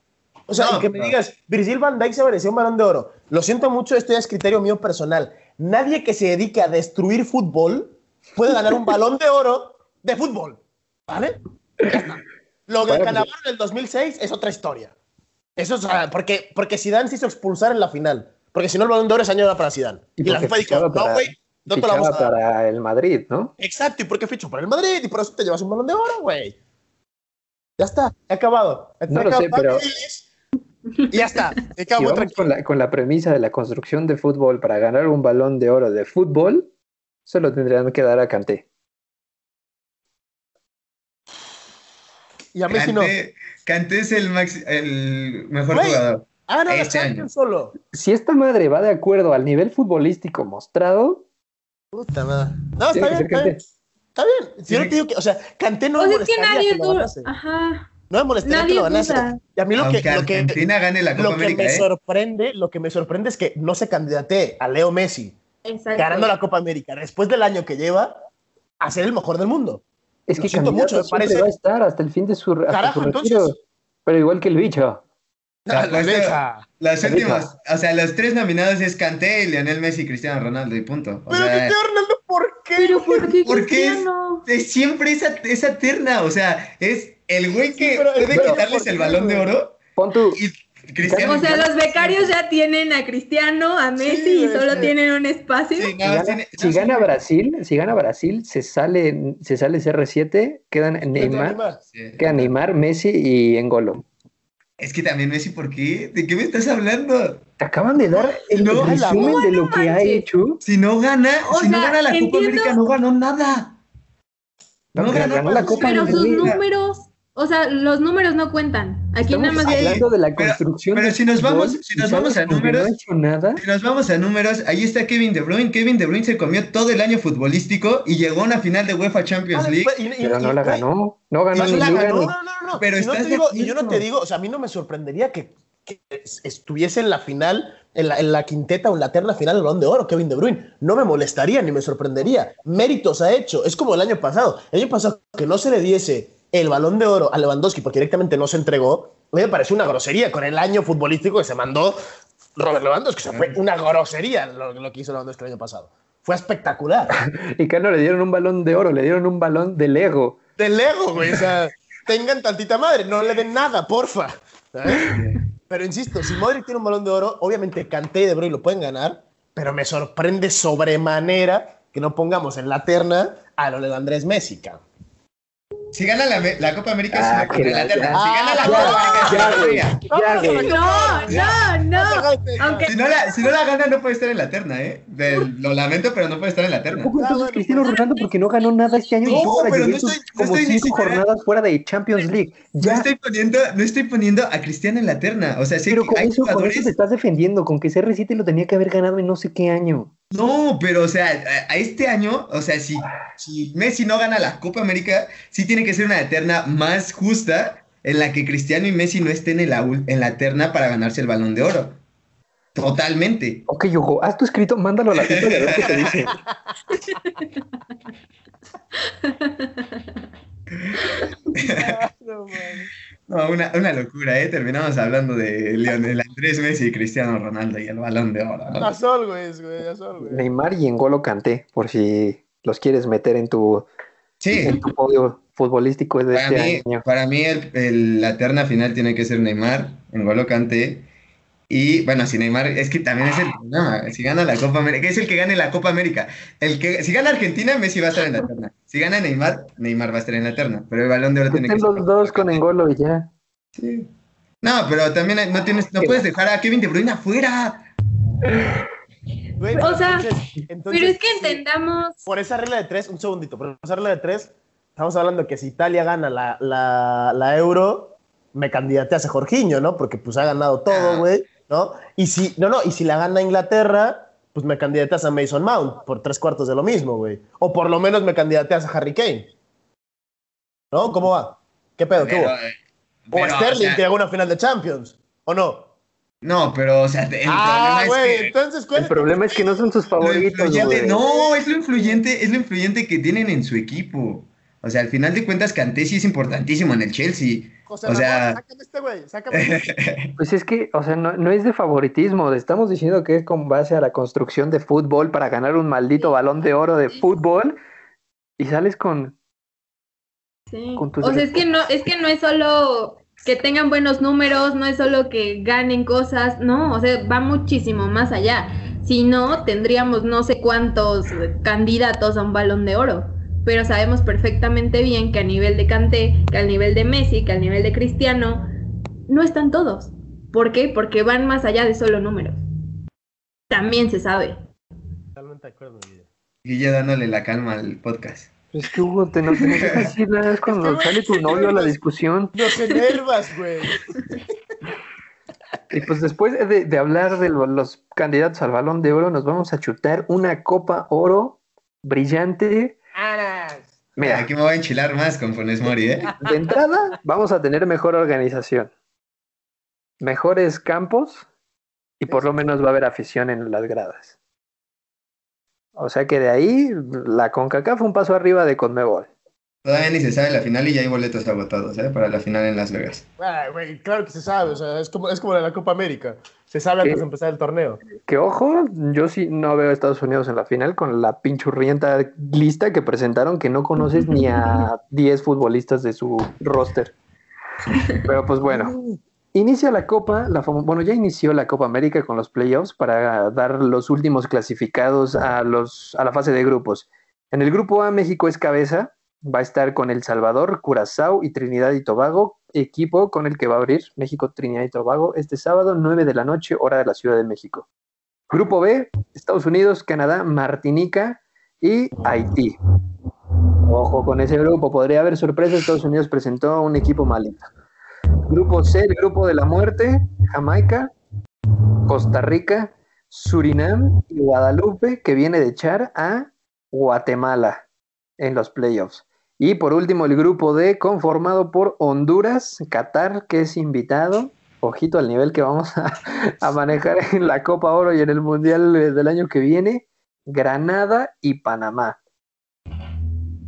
o sea, no, y que me no. digas, Virgil van Dijk se mereció un Balón de Oro. Lo siento mucho, esto ya es criterio mío personal. Nadie que se dedique a destruir fútbol puede ganar un Balón de Oro de fútbol. ¿Vale? Ya está. Lo que ganaron en el 2006 es otra historia. Eso es, porque, porque Zidane se hizo expulsar en la final. Porque si no, el Balón de Oro ese año era para Zidane. Y Y, la FIFA dijo, fichaba no, para- güey, no te lo vamos a dar. para el Madrid, ¿no? Exacto, y porque fichó para el Madrid y por eso te llevas un balón de oro, güey. Ya está, he acabado. He No lo sé, pero- Y ya está, Si vamos con la, con la premisa de la construcción de fútbol para ganar un balón de oro de fútbol, se lo tendrían que dar a Kanté. Y a Messi no. Kanté, Kanté es el, maxi- el mejor jugador. Ah, no, este Champions solo. Si esta madre va de acuerdo al nivel futbolístico mostrado, Puta madre. No, está que bien, está bien. Está bien. Si yo no te digo que, o sea, Canté no O me sea, es que molestaría nadie que lo ganase. Ajá. No me molestaría que Nadie lo ganase. Y a mí lo Aunque que, lo que, Argentina gane la Copa lo que América, me ¿eh? sorprende, lo que me sorprende es que no se candidate a Leo Messi Exacto. ganando la Copa América después del año que lleva a ser el mejor del mundo. Es que siento mucho, me parece- va a estar hasta el fin de su, hasta Carajo, su entonces-. Pero igual que el bicho. La- La. Las La últimas, o sea, los tres nominados es Kanté, Lionel Messi y Cristiano Ronaldo y punto. O Pero sea, Cristiano Ronaldo, ¿por qué? Pero ¿por qué ¿Por qué es- Cristiano? es siempre esa, esa terna, o sea, es el güey que Sí, pero- puede pero quitarles ¿por el balón de oro Pon tu, y Cristiano. O sea, los becarios ya tienen a Cristiano, a Messi y güey, solo sí. tienen un espacio. Sí, si gana, tiene- si no, sí, gana Brasil, si gana Brasil, se sale, se sale CR7, quedan Neymar, quedan Neymar, Messi y Engolo. Es que también Messi, ¿por qué? ¿De qué me estás hablando? Te acaban de dar el No, resumen de lo no que ha hecho. Si no gana, O si no gana la Copa entiendo- América, no ganó nada. No, ganó ganó la. Copa Pero sus números, o sea, los números no cuentan. Aquí Estamos nada más hablando de la Pero- construcción. pero si nos vamos- si nos vamos a números- No nada. Si nos vamos a números, ahí está Kevin De Bruyne. Kevin De Bruyne se comió todo el año futbolístico y llegó a una final de UEFA Champions League. Y- y- Pero y- no la ganó. No ganó no la ganó. ni- No, no, no. Pero y, no estás te de digo, y yo no te digo, o sea, a mí no me sorprendería que, que es- estuviese en la final, en la, en la quinteta o en la terna final del Balón de Oro, Kevin De Bruyne. No me molestaría ni me sorprendería. Méritos ha hecho. Es como el año pasado. El año pasado que no se le diese el Balón de Oro a Lewandowski porque directamente no se entregó, me pareció una grosería con el año futbolístico que se mandó Robert Lewandowski. O sea, fue una grosería lo, lo que hizo Lewandowski el año pasado. Fue espectacular. Y que no le dieron un balón de oro, le dieron un balón de Lego. de Lego, güey. O sea, tengan tantita madre, no le den nada, porfa. ¿sabes? Pero insisto, si Modric tiene un balón de oro, obviamente Kanté y De Bruyne lo pueden ganar, pero me sorprende sobremanera que no pongamos en la terna a lo de Andrés cabrón. Si gana la, la Copa América, Ah, sí la la la- Si gana la Ah, Copa América, ya. Ya. No, no, no. Aunque Si no, la, si no la gana, no puede estar en la terna, ¿eh? De- lo lamento, pero no puede estar en la terna. Tampoco entonces bueno, Cristiano pues. Ronaldo porque no ganó nada este año y No, la pero no estoy- no como estoy cinco siquiera- jornadas fuera de Champions League. No Ya, estoy poniendo, no estoy poniendo a Cristiano en la terna. O sea, sí pero con hay eso, con eso te estás defendiendo, con que CR7 lo tenía que haber ganado en no sé qué año. No, pero o sea, a, a este año, o sea, si, si Messi no gana la Copa América, sí tiene que ser una terna más justa en la que Cristiano y Messi no estén en la, en la terna para ganarse el balón de oro. Totalmente. Ok, Hugo, haz tu escrito, mándalo a la FIFA y a ver qué te dice. No, una, una locura, ¿eh? Terminamos hablando de Lionel Andrés Messi y Cristiano Ronaldo y el balón de oro. ¿no? A Sol, güey, güey, a Sol, güey. Neymar y Engolo Kanté, por si los quieres meter en tu, Sí, en tu podio futbolístico de para este mí, año. para mí el- el- la terna final tiene que ser Neymar, N'Golo Kanté. Y bueno, si Neymar, es que también es el problema. Si gana la Copa América, es el que gane la Copa América. El que, si gana Argentina, Messi va a estar en la terna. Si gana Neymar, Neymar va a estar en la terna. Pero el balón de oro tiene que ser. los dos con Engolo y ya. Sí. No, pero también hay- no tienes, no puedes dejar a Kevin De Bruyne afuera. O sea, entonces- entonces, Pero es que sí, entendamos. Por esa regla de tres, un segundito, por esa regla de tres, estamos hablando que si Italia gana la, la, la Euro, me candidaté a Jorginho, ¿no? Porque pues ha ganado Ah. todo, güey, ¿no? Y si, no, no, y si la gana Inglaterra, pues me candidateas a Mason Mount por tres cuartos de lo mismo, güey. O por lo menos me candidateas a Harry Kane. ¿No? ¿Cómo va? ¿Qué pedo? ¿Qué Pero, hubo? eh, O a Sterling sea, que haga una final de Champions, ¿o no? No, pero, o sea, el ah, problema güey, es que. entonces, ¿cuál El problema es que no son sus favoritos, no, es lo influyente, es lo influyente que tienen en su equipo. O sea, al final de cuentas, Kanté sí es importantísimo en el Chelsea. José o Ramón, sea- sácame este güey, sácame este. Pues es que, o sea, no, no es de favoritismo. Estamos diciendo que es con base a la construcción de fútbol para ganar un maldito balón de oro de fútbol y sales con. Sí. Con tus O sea, es que no, es que no es solo que tengan buenos números, no es solo que ganen cosas, no, o sea, va muchísimo más allá. Si no, tendríamos no sé cuántos candidatos a un balón de oro. Pero sabemos perfectamente bien que a nivel de Kanté, que al nivel de Messi, que al nivel de Cristiano, no están todos. ¿Por qué? Porque van más allá de solo números. También se sabe. Totalmente de acuerdo, Guille. Guille dándole la calma al podcast. Es que Hugo, te no te no dejas decir nada, es cuando sale tu novio a la discusión. Nos enervas, güey. Y pues después de, de hablar de lo- los candidatos al balón de oro, nos vamos a chutar una copa oro brillante. Mira, Aquí me voy a enchilar más con Funes Mori, ¿eh? de entrada vamos a tener mejor organización, mejores campos y por lo menos va a haber afición en las gradas. O sea que de ahí la CONCACAF fue un paso arriba de Conmebol. Todavía ni se sabe la final y ya hay boletos agotados, ¿eh? Para la final en Las Vegas. Ah, güey, claro que se sabe, o sea, es como, es como la Copa América. Se sabe antes de empezar el torneo. Que ojo, yo sí no veo a Estados Unidos en la final con la pinchurrienta lista que presentaron que no conoces ni a 10 futbolistas de su roster. Pero pues bueno, inicia la Copa, la bueno, ya inició la Copa América con los playoffs para dar los últimos clasificados a, los, a la fase de grupos. En el grupo A, México es cabeza, va a estar con El Salvador, Curazao y Trinidad y Tobago, equipo con el que va a abrir México, Trinidad y Tobago este sábado, 9 de la noche, hora de la Ciudad de México. Grupo B, Estados Unidos, Canadá, Martinica y Haití. Ojo con ese grupo, podría haber sorpresa. Estados Unidos presentó un equipo malito. Grupo C, el grupo de la muerte, Jamaica, Costa Rica, Surinam y Guadalupe, que viene de echar a Guatemala en los playoffs. Y por último, el grupo D, conformado por Honduras, Qatar, que es invitado. Ojito al nivel que vamos a, manejar en la Copa Oro y en el Mundial del año que viene. Granada y Panamá.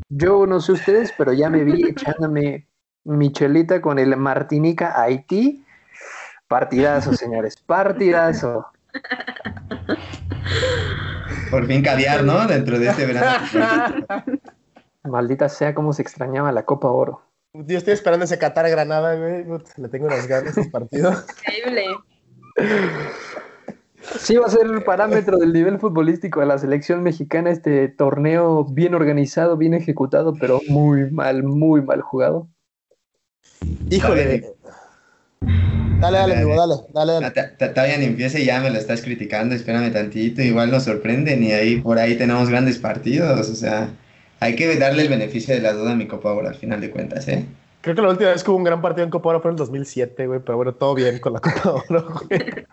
Yo no sé ustedes, pero ya me vi echándome Michelita con el Martinica Haití. Partidazo, señores, partidazo. Por fin caviar, ¿no? Dentro de este verano. Maldita sea cómo se extrañaba la Copa Oro. Yo estoy esperando ese Qatar Granada, güey. Le tengo unas ganas a ese partido. Increíble. Sí va a ser el parámetro del nivel futbolístico de la selección mexicana este torneo bien organizado, bien ejecutado, pero muy mal, muy mal jugado. Híjole. Dale, dale, amigo, dale, dale, dale. Todavía ni empiece y ya me lo estás criticando, espérame tantito, igual nos sorprenden y ahí por ahí tenemos grandes partidos, o sea, hay que darle el beneficio de la duda a mi Copa Oro al final de cuentas, ¿eh? Creo que la última vez que hubo un gran partido en Copa Oro fue en el 2007, güey, pero bueno, todo bien con la Copa Oro, güey.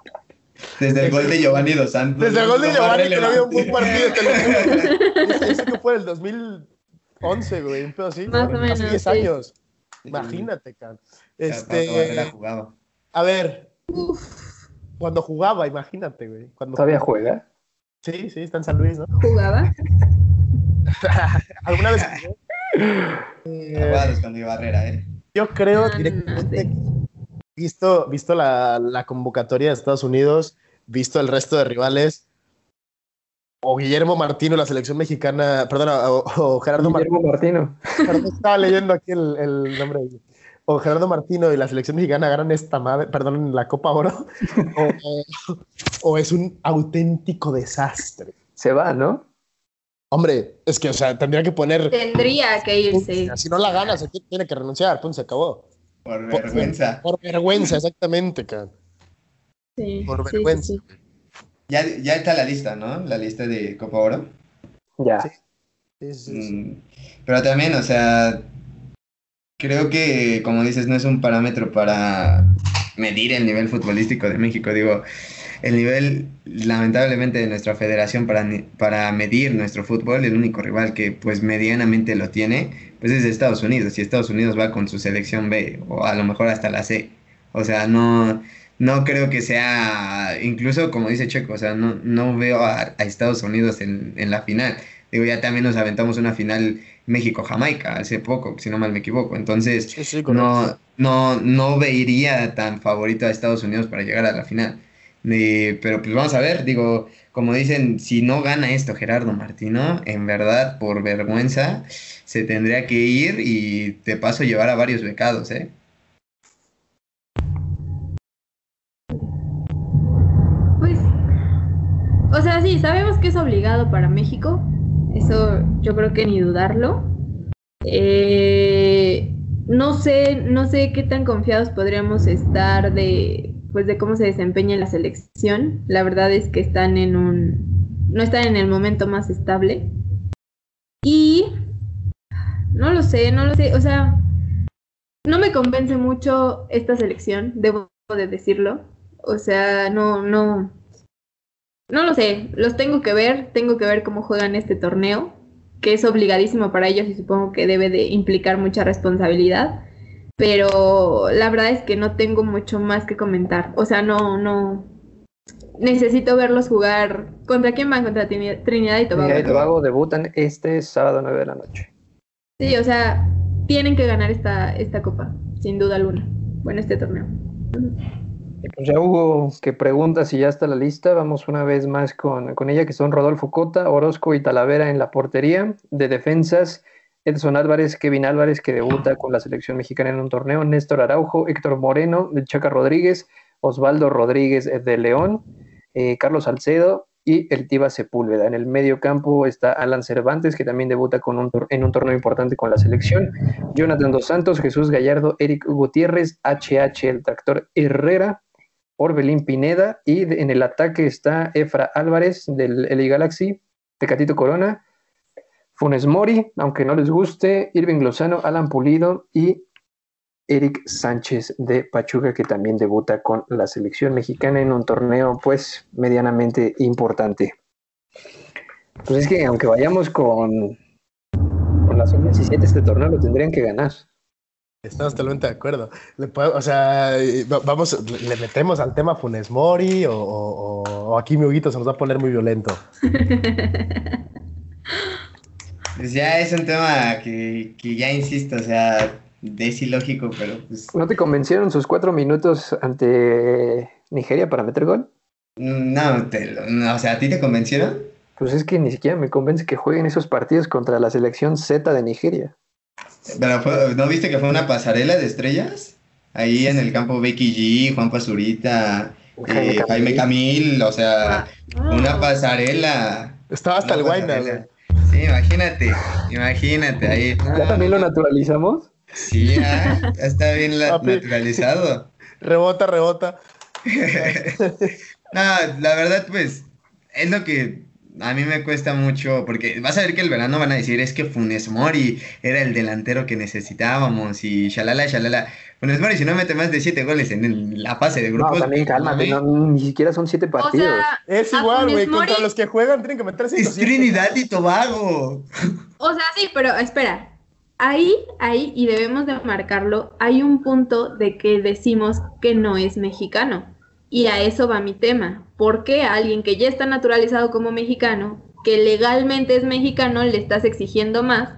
Desde el gol de Giovanni Dos Santos. Desde el gol de Giovanni que no había un buen partido. Ese que fue el 2011, güey, un pedo así. Más o menos, 10 años. Imagínate, can. Este, a ver, cuando jugaba, imagínate, güey. Cuando ¿Todavía juega? Sí, sí, está en San Luis, ¿no? ¿Jugaba? ¿Alguna vez? Eh, con mi barrera, ¿eh? Yo creo ah, directamente, visto, visto la, la, convocatoria de Estados Unidos, visto el resto de rivales, o Guillermo Martino, la selección mexicana, perdona, o, Gerardo Guillermo Martino. Martino. estaba leyendo aquí el, el nombre de o Gerardo Martino y la selección mexicana ganan esta madre, perdón, la Copa Oro, o, es un auténtico desastre. Se va, ¿no? Hombre, es que, o sea, tendría que poner. Tendría que irse. Si no la gana, se tiene que renunciar, pues se acabó. Por vergüenza. Por, vergüenza, exactamente, cara. Sí. Por vergüenza. Ya, ya está la lista, ¿no? La lista de Copa Oro. Ya. Sí. Mm, pero también, o sea, creo que, como dices, no es un parámetro para medir el nivel futbolístico de México. Digo, el nivel, lamentablemente, de nuestra federación para, para medir nuestro fútbol, el único rival que pues medianamente lo tiene, pues es Estados Unidos. Y Estados Unidos va con su selección B, o a lo mejor hasta la C. O sea, no, no creo que sea, incluso como dice Checo, o sea, no, no veo a, Estados Unidos en, en la final. Digo, ya también nos aventamos una final México-Jamaica hace poco, si no mal me equivoco. Entonces, no, no, no vería tan favorito a Estados Unidos para llegar a la final. Pero pues vamos a ver, digo, como dicen, si no gana esto Gerardo Martino, en verdad, por vergüenza, se tendría que ir y de paso llevar a varios becados, ¿eh? Pues, o sea, sí, sabemos que es obligado para México, eso yo creo que ni dudarlo. Eh, no sé, no sé qué tan confiados podríamos estar de, pues de cómo se desempeña la selección. La verdad es que están en un, no están en el momento más estable. Y no lo sé, no lo sé, o sea, no me convence mucho esta selección, debo de decirlo. O sea, no, no, no lo sé, los tengo que ver, tengo que ver cómo juegan este torneo, que es obligadísimo para ellos y supongo que debe de implicar mucha responsabilidad, pero la verdad es que no tengo mucho más que comentar, o sea, no, no, necesito verlos jugar. ¿Contra quién van? Contra Trinidad y Tobago. Trinidad y Tobago debutan este sábado 9 de la noche. Sí, o sea, tienen que ganar esta, esta copa, sin duda alguna. Bueno, este torneo. Pues ya hubo que pregunta si ya está la lista. Vamos una vez más con, ella, que son Rodolfo Cota, Orozco y Talavera en la portería. De defensas, Edson Álvarez, Kevin Álvarez, que debuta con la selección mexicana en un torneo. Néstor Araujo, Héctor Moreno, Chaca Rodríguez, Osvaldo Rodríguez de León, eh, Carlos Salcedo, y el Tiva Sepúlveda. En el medio campo está Alan Cervantes, que también debuta con un, en un torneo importante con la selección. Jonathan Dos Santos, Jesús Gallardo, Eric Gutiérrez, HH, el tractor Herrera, Orbelín Pineda y en el ataque está Efra Álvarez del LA Galaxy, Tecatito Corona, Funes Mori, aunque no les guste, Irving Lozano, Alan Pulido y Eric Sánchez de Pachuca, que también debuta con la selección mexicana en un torneo, pues, medianamente importante. Pues es que aunque vayamos con, con la sub-17, este torneo lo tendrían que ganar. Estamos totalmente de acuerdo. o sea, vamos, le metemos al tema Funes Mori o, aquí mi Huguito se nos va a poner muy violento. Pues ya es un tema que, que ya insisto, o sea, es ilógico, pero pues... ¿No te convencieron sus cuatro minutos ante Nigeria para meter gol? No, o sea, ¿a ti te convencieron? Pues es que ni siquiera me convence que jueguen esos partidos contra la selección Z de Nigeria. Pero ¿no viste que fue una pasarela de estrellas? Ahí en el campo Becky G, Juan Pazurita, Jaime, eh, Camil, o sea, ah. una pasarela. Estaba hasta el Guayna. Sí, imagínate, imagínate ahí. ¿Ya también lo naturalizamos? Sí, ya, está bien naturalizado. Rebota, rebota. no, la verdad, pues, es lo que a mí me cuesta mucho, porque vas a ver que el verano van a decir, es que Funes Mori era el delantero que necesitábamos y shalala, shalala. Funes Mori, si no mete más de siete goles en la fase de grupos... No, también cálmate, ni siquiera son siete partidos. es igual, güey, contra los que juegan tienen que meterse... Es Trinidad y Tobago. O sea, sí, pero espera, ahí, ahí, y debemos de marcarlo, hay un punto de que decimos que no es mexicano. Y a eso va mi tema. ¿Por qué a alguien que ya está naturalizado como mexicano, que legalmente es mexicano, le estás exigiendo más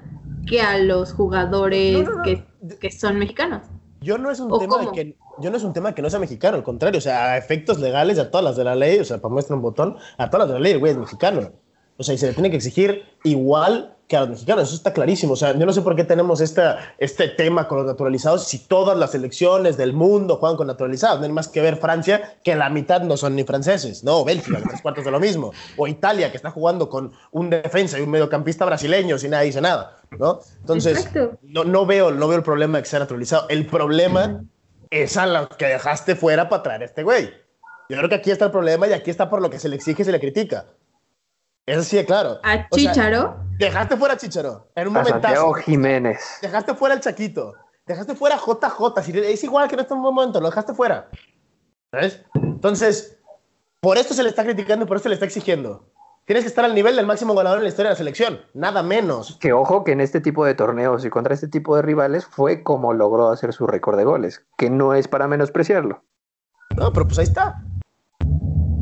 que a los jugadores Que, son mexicanos? Yo no es un tema de que yo no es un tema que no sea mexicano, al contrario, o sea, a efectos legales a todas las de la ley, o sea, para muestra un botón, a todas las de la ley, el güey es mexicano. O sea, y se le tiene que exigir igual que a los mexicanos, eso está clarísimo. O sea, yo no sé por qué tenemos esta, este tema con los naturalizados si todas las selecciones del mundo juegan con naturalizados. No hay más que ver Francia, que la mitad no son ni franceses, ¿no? Bélgica, tres cuartos de lo mismo. O Italia, que está jugando con un defensa y un mediocampista brasileño y nadie dice nada, ¿no? Entonces, no, no, veo, no veo el problema de que sea naturalizado. El problema es a lo que dejaste fuera para traer a este güey. Yo creo que aquí está el problema y aquí está por lo que se le exige y se le critica. Eso sí, claro. ¿A Chicharo? dejaste fuera a Chicharo. En un a Santiago Jiménez. Dejaste fuera al Chaquito. Dejaste fuera a JJ. es igual que en este momento, lo dejaste fuera. ¿Sabes? Entonces, por esto se le está criticando y por esto se le está exigiendo. Tienes que estar al nivel del máximo goleador en la historia de la selección. Nada menos. Que ojo que en este tipo de torneos y contra este tipo de rivales fue como logró hacer su récord de goles. Que no es para menospreciarlo. No, pero pues ahí está.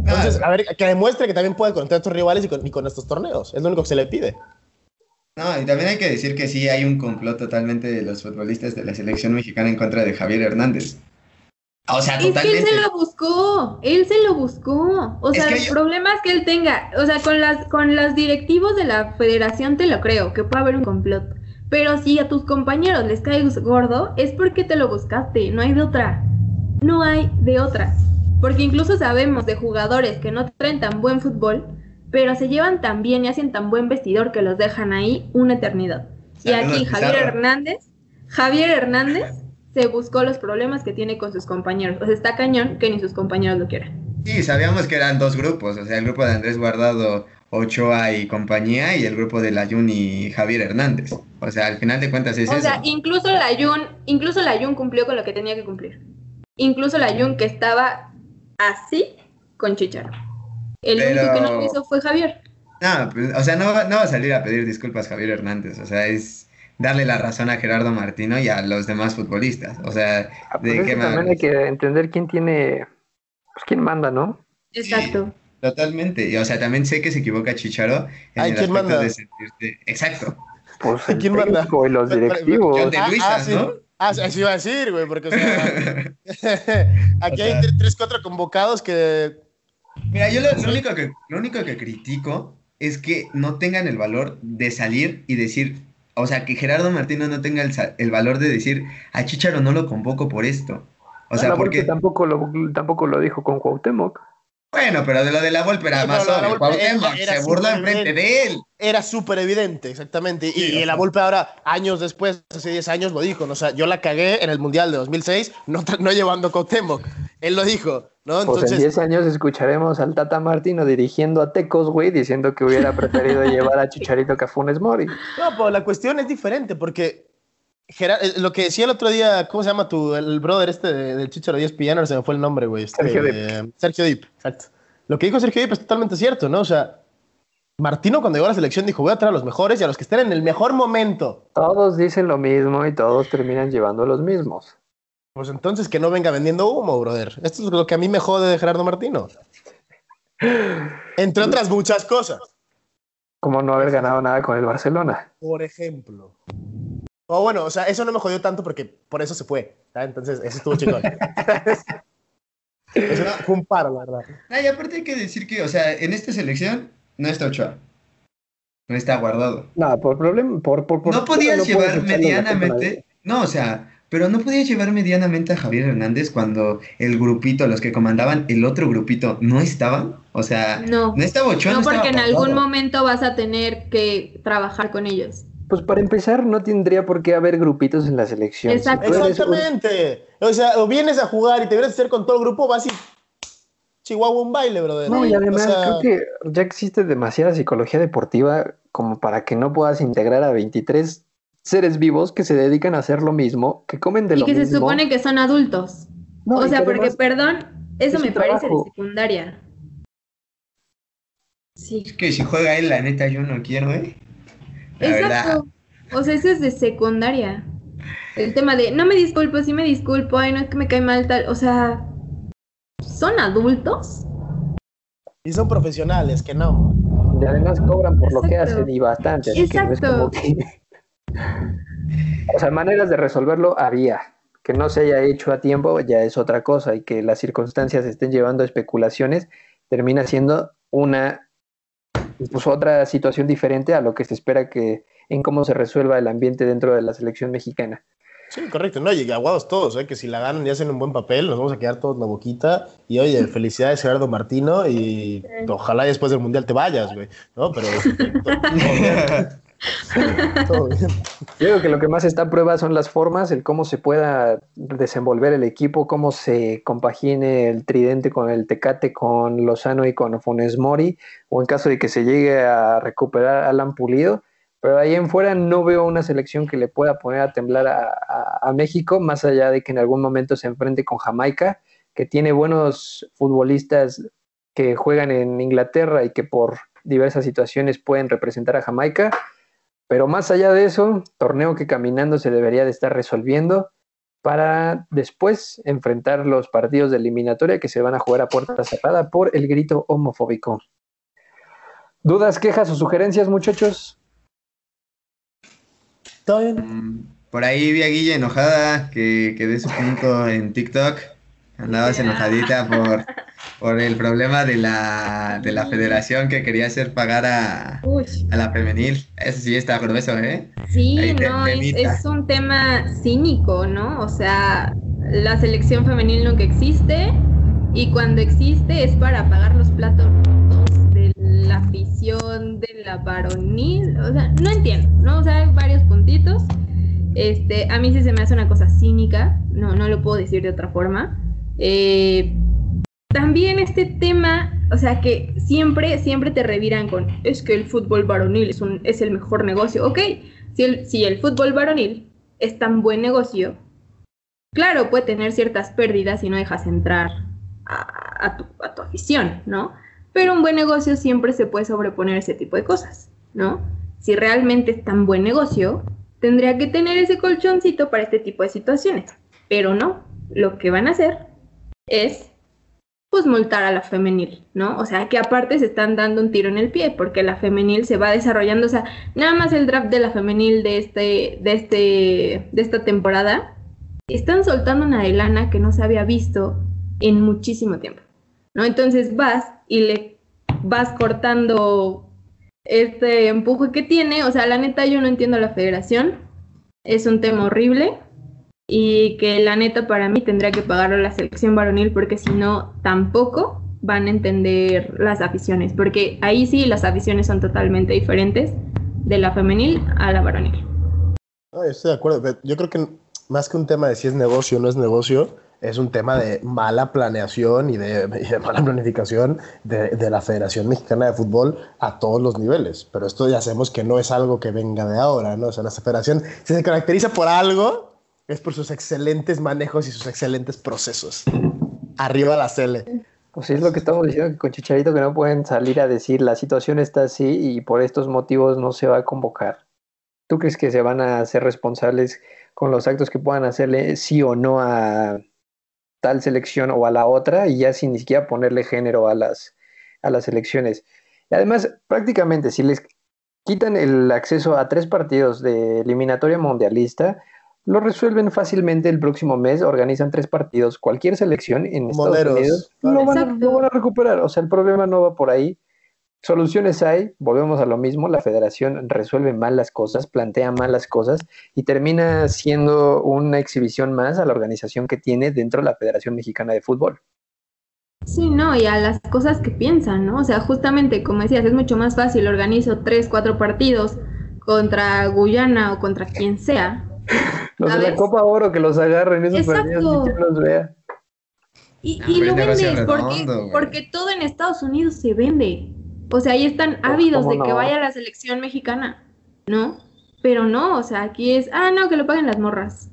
Entonces, a ver, que demuestre que también puede contra estos rivales y con, estos torneos. Es lo único que se le pide. No, y también hay que decir que sí hay un complot totalmente de los futbolistas de la selección mexicana en contra de Javier Hernández. O sea, totalmente. Es que él se lo buscó, él se lo buscó. O sea, el problema es que él tenga, o sea, con las con los directivos de la federación te lo creo, que puede haber un complot. Pero si a tus compañeros les caes gordo, es porque te lo buscaste, no hay de otra. No hay de otra. Porque incluso sabemos de jugadores que no traen tan buen fútbol, pero se llevan tan bien y hacen tan buen vestidor que los dejan ahí una eternidad. Y aquí Javier Hernández, Javier Hernández se buscó los problemas que tiene con sus compañeros. O sea, está cañón que ni sus compañeros lo quieran. Sí, sabíamos que eran dos grupos, o sea, el grupo de Andrés Guardado, Ochoa y compañía, y el grupo de Layun y Javier Hernández. O sea, al final de cuentas es eso. O sea, incluso Layun, incluso Layun cumplió con lo que tenía que cumplir. Incluso Layun que estaba así con Chicharo. El único que no lo hizo fue Javier. No, pues, o sea, no, va a salir a pedir disculpas Javier Hernández. O sea, es darle la razón a Gerardo Martino y a los demás futbolistas. O sea, ah, pues de también hay que entender quién tiene, pues quién manda, ¿no? Exacto. totalmente. Y, o sea, también sé que se equivoca Chicharo en el aspecto manda? de sentirte. Exacto. Pues ¿Quién manda? Y los directivos. John de Luisa, ah, ¿no? Ah, así iba a decir, güey, porque o sea, aquí hay tres, cuatro convocados que... Mira, yo lo, único que, lo único que critico es que no tengan el valor de salir y decir, o sea, que Gerardo Martino no tenga el, valor de decir, a Chicharo no lo convoco por esto. O sea, porque... Tampoco lo, tampoco lo dijo con Cuauhtémoc. Bueno, pero de lo de la Volpe era Sí, más obvio. Volpe Cuauhtémoc era- era se burló enfrente de él. Era súper evidente, exactamente. Y, Sí, y la sea. Volpe ahora, años después, hace 10 años, lo dijo. ¿no? O sea, yo la cagué en el Mundial de 2006, no, tra- no llevando a Cuauhtémoc. Él lo dijo, ¿no? Pues en Entonces, 10 años escucharemos al Tata Martino dirigiendo a Tecos, güey, diciendo que hubiera preferido llevar a Chicharito que a Funes Mori. no, pero la cuestión es diferente porque Eh, lo que decía el otro día, ¿cómo se llama tu, el brother este de- del Chicharo 10 Piano? Se me fue el nombre, güey. este, Sergio Dip. eh, Sergio Dip, exacto. Lo que dijo Sergio Dip es totalmente cierto, ¿no? O sea, Martino cuando llegó a la selección dijo, voy a traer a los mejores y a los que estén en el mejor momento. Todos dicen lo mismo y todos terminan llevando los mismos. Pues entonces que no venga vendiendo humo, brother. Esto es lo que a mí me jode de Gerardo Martino. Entre otras muchas cosas. Como no haber ganado nada con el Barcelona. Por ejemplo. O bueno, o sea, eso no me jodió tanto porque por eso se fue. Entonces, eso estuvo chingón. eso fue un paro, la verdad. Ah, y aparte hay que decir que, o sea, en esta selección no está Ochoa. No está guardado. No, por problema, por, por, por no podías llevar medianamente. No, o sea, pero no podías llevar medianamente a Javier Hernández cuando el grupito, los que comandaban el otro grupito, no estaban. O sea, No. no estaba Ochoa. No, estaba porque en algún momento vas a tener que trabajar con ellos. Pues para empezar, no tendría por qué haber grupitos en la selección. Si Exacto. un- Exactamente. O sea, o vienes a jugar y te vienes a hacer con todo el grupo, vas y Chihuahua un baile, brother. No, y además O sea, creo que ya existe demasiada psicología deportiva como para que no puedas integrar a 23 seres vivos que se dedican a hacer lo mismo, que comen de Y lo que se mismo. supone que son adultos. No, o y sea, que porque, además- perdón, eso es me parece trabajo. de secundaria. Sí. Es que si juega él, la neta, yo no quiero, ¿eh? La verdad. Exacto. O sea, eso es de secundaria. El tema de, no me disculpo, sí me disculpo, ay, no es que me cae mal tal. O sea, ¿son adultos? y son profesionales, que no. Y además cobran por lo que hacen y bastante, así que no es Exacto. como que... O sea, maneras de resolverlo había. Que no se haya hecho a tiempo ya es otra cosa y que las circunstancias estén llevando a especulaciones termina siendo una pues otra situación diferente a lo que se espera que en cómo se resuelva el ambiente dentro de la selección mexicana. Sí, correcto. No, y aguados todos, ¿eh? que si la ganan y hacen un buen papel, nos vamos a quedar todos la boquita. Y oye, felicidades Gerardo Martino y ojalá después del Mundial te vayas, güey. ¿No? Pero todo bien. Yo creo que lo que más está a prueba son las formas, el cómo se pueda desenvolver el equipo, cómo se compagine el tridente con el Tecate, con Lozano y con Funes Mori, o en caso de que se llegue a recuperar Alan Pulido. Pero ahí en fuera no veo una selección que le pueda poner a temblar a México, más allá de que en algún momento se enfrente con Jamaica, que tiene buenos futbolistas que juegan en Inglaterra y que por diversas situaciones pueden representar a Jamaica. Pero más allá de eso, torneo que caminando se debería de estar resolviendo para después enfrentar los partidos de eliminatoria que se van a jugar a puerta cerrada por el grito homofóbico. ¿Dudas, quejas o sugerencias, muchachos? ¿Todo bien? Mm, Por ahí vi a Guilla enojada que, que dé su punto en TikTok. Andabas enojadita por, por el problema de la, de la federación que quería hacer pagar a, la femenil. Eso sí está grueso, ¿eh? Sí, Ahí no, es, un tema cínico, ¿no? O sea, la selección femenil nunca existe y cuando existe es para pagar los platos rotos de la afición de la varonil. O sea, no entiendo, ¿no? O sea, hay varios puntitos. Este, a mí sí se me hace una cosa cínica, no, no lo puedo decir de otra forma. Eh, también este tema, o sea, que siempre, siempre te reviran con, es que el fútbol varonil es, un, es el mejor negocio. Ok, si el, si el fútbol varonil es tan buen negocio, claro, puede tener ciertas pérdidas si no dejas entrar a, a tu, a tu afición, ¿no? Pero un buen negocio siempre se puede sobreponer a ese tipo de cosas, ¿no? Si realmente es tan buen negocio, tendría que tener ese colchoncito para este tipo de situaciones. Pero no, lo que van a hacer es pues multar a la femenil, ¿no? O sea, que aparte se están dando un tiro en el pie porque la femenil se va desarrollando, o sea, nada más el draft de la femenil de este de este de esta temporada están soltando una de lana que no se había visto en muchísimo tiempo, ¿no? Entonces vas y le vas cortando este empuje que tiene, o sea, la neta yo no entiendo la federación, es un tema horrible y que la neta para mí tendría que pagarlo la selección varonil porque si no tampoco van a entender las aficiones, porque ahí sí las aficiones son totalmente diferentes de la femenil a la varonil. Estoy de acuerdo. Yo creo que más que un tema de si es negocio o no es negocio, es un tema de mala planeación y de, mala planificación de, de, la Federación Mexicana de Fútbol a todos los niveles. Pero esto ya sabemos que no es algo que venga de ahora, ¿no? O sea, nuestra federación, si se caracteriza por algo, es por sus excelentes manejos y sus excelentes procesos. Arriba la Cele. Pues es lo que estamos diciendo con Chicharito, que no pueden salir a decir la situación está así y por estos motivos no se va a convocar. ¿Tú crees que se van a hacer responsables con los actos que puedan hacerle sí o no a tal selección o a la otra y ya sin ni siquiera ponerle género a las, a las elecciones? Y además, prácticamente, si les quitan el acceso a tres partidos de eliminatoria mundialista, lo resuelven fácilmente el próximo mes, organizan tres partidos, cualquier selección en Estados Unidos lo van, a, recuperar, o sea, el problema no va por ahí. Soluciones hay, volvemos a lo mismo, la federación resuelve mal las cosas, plantea mal las cosas y termina siendo una exhibición más a la organización que tiene dentro de la Federación Mexicana de Fútbol. Sí, no, y a las cosas que piensan, ¿no? O sea, justamente, como decías, es mucho más fácil, organizo tres, cuatro partidos contra Guyana o contra quien sea, los de la Copa Oro que los agarren esos partidos y los vea. Y, y lo vendes porque, porque todo en Estados Unidos se vende. O sea, ahí están ávidos de que vaya a la selección mexicana, ¿no? Pero no, o sea, aquí es, ah, no, que lo paguen las morras.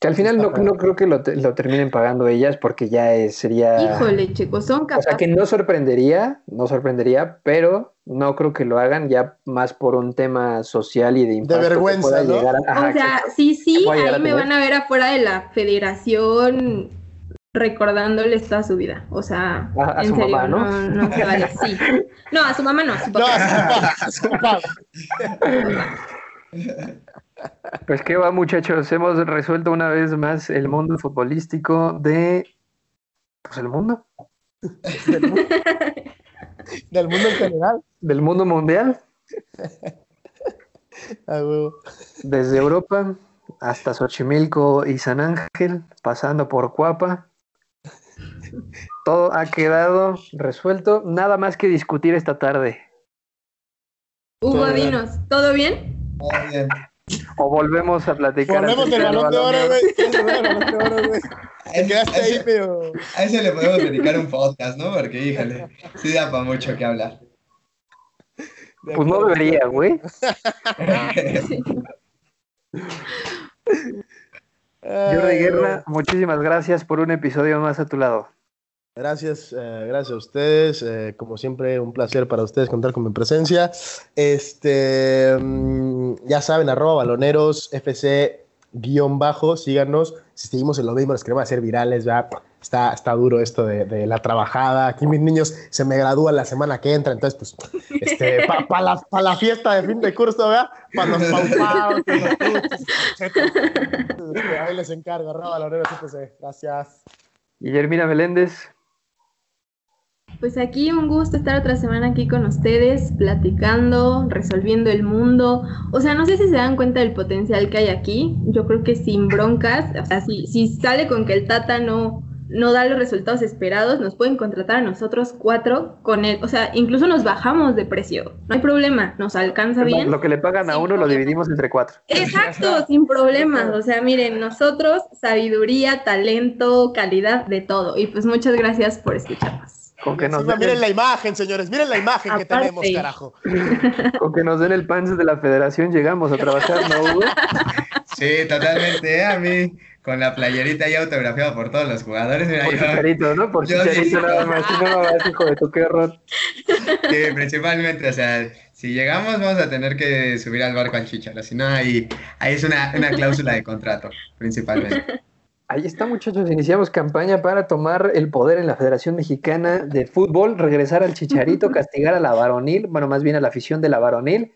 Que al final no, no creo que lo, lo, terminen pagando ellas porque ya sería... Híjole, chicos, son capaces. O sea, que no sorprendería, no sorprendería, pero no creo que lo hagan ya más por un tema social y de impacto. De vergüenza, ¿no? o sea, sí, sí, ahí me van a ver afuera de la federación recordándoles toda su vida. O sea, a, en su serio, mamá, ¿no? no, no se vale, sí. No, a su mamá no, a su papá. No, a su papá. Pues qué va, muchachos. Hemos resuelto una vez más el mundo futbolístico de. Pues el mundo. Del mundo, del mundo en general. Del mundo mundial. Ah, huevo. Desde Europa hasta Xochimilco y San Ángel, pasando por Cuapa. Todo ha quedado resuelto. Nada más que discutir esta tarde. Hugo, dinos, ¿todo bien? Muy bien. O volvemos a platicar. Volvemos del balón de Balón oro, de Oro. güey. Quedaste A ahí, ese- pero. A ese le podemos dedicar un podcast, ¿no? Porque, híjole, sí da para mucho que hablar. Pues no debería, güey. Jordi Guerra, muchísimas gracias por un episodio más a tu lado. Gracias, eh, gracias a ustedes. eh, como siempre, un placer para ustedes contar con mi presencia. Este, mm, ya saben, arroba baloneros, FC guion bajo, síganos. Si seguimos en lo mismo, les queremos hacer virales, ya está, está duro esto de, la trabajada. Aquí mis niños se me gradúan la semana que entra, entonces, pues, este, para la, pa la fiesta de fin de curso, ¿verdad? Para los paupados, Ahí les encargo, arroba baloneros, FC. Gracias. Guillermina Meléndez, Pues aquí un gusto estar otra semana aquí con ustedes, platicando, resolviendo el mundo. O sea, no sé si se dan cuenta del potencial que hay aquí. Yo creo que sin broncas, o sea, si, si sale con que el Tata no, no da los resultados esperados, nos pueden contratar a nosotros cuatro con él. O sea, incluso nos bajamos de precio. No hay problema, nos alcanza bien. lo que le pagan a uno lo dividimos entre cuatro. Exacto, sin problemas. O sea, miren, nosotros, sabiduría, talento, calidad, de todo. Y pues muchas gracias por escucharnos. Con que, nos Encima, den miren la imagen, señores. Miren la imagen que tenemos, carajo. con que nos den el pants de la federación llegamos a trabajar, ¿no, Hugo? Sí, totalmente. ¿eh? A mí, con la playerita ya autografiada por todos los jugadores, mira, Por yo, chicharito, ¿no? Por yo sí. chicharito nada más. Si no, vas, hijo de tu qué horror. sí, principalmente, o sea, si llegamos vamos a tener que subir al barco al Chicharo, si no, ahí, ahí es una, una cláusula de contrato, principalmente. Ahí está, muchachos. Iniciamos campaña para tomar el poder en la Federación Mexicana de Fútbol, regresar al Chicharito, castigar a la varonil, bueno, más bien a la afición de la varonil.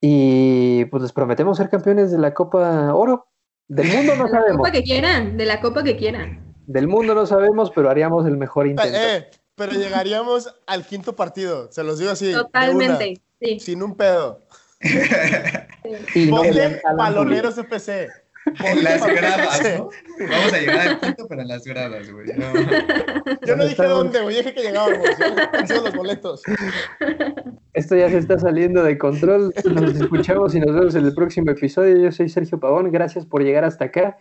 Y pues les prometemos ser campeones de la Copa Oro. Del mundo no De la sabemos. copa que quieran, de la copa que quieran. Del mundo no sabemos, pero haríamos el mejor intento. Eh, pero llegaríamos al quinto partido. Se los digo así. de una, Totalmente, sí. sin un pedo. Y no la- Baloneros FC. En las gradas, ¿no? Vamos a llegar al quinto, pero en las gradas, güey. No. Yo no dije dónde, güey. Dije que llegábamos. Yo los boletos. Esto ya se está saliendo de control. Nos escuchamos y nos vemos en el próximo episodio. Yo soy Sergio Pavón. Gracias por llegar hasta acá.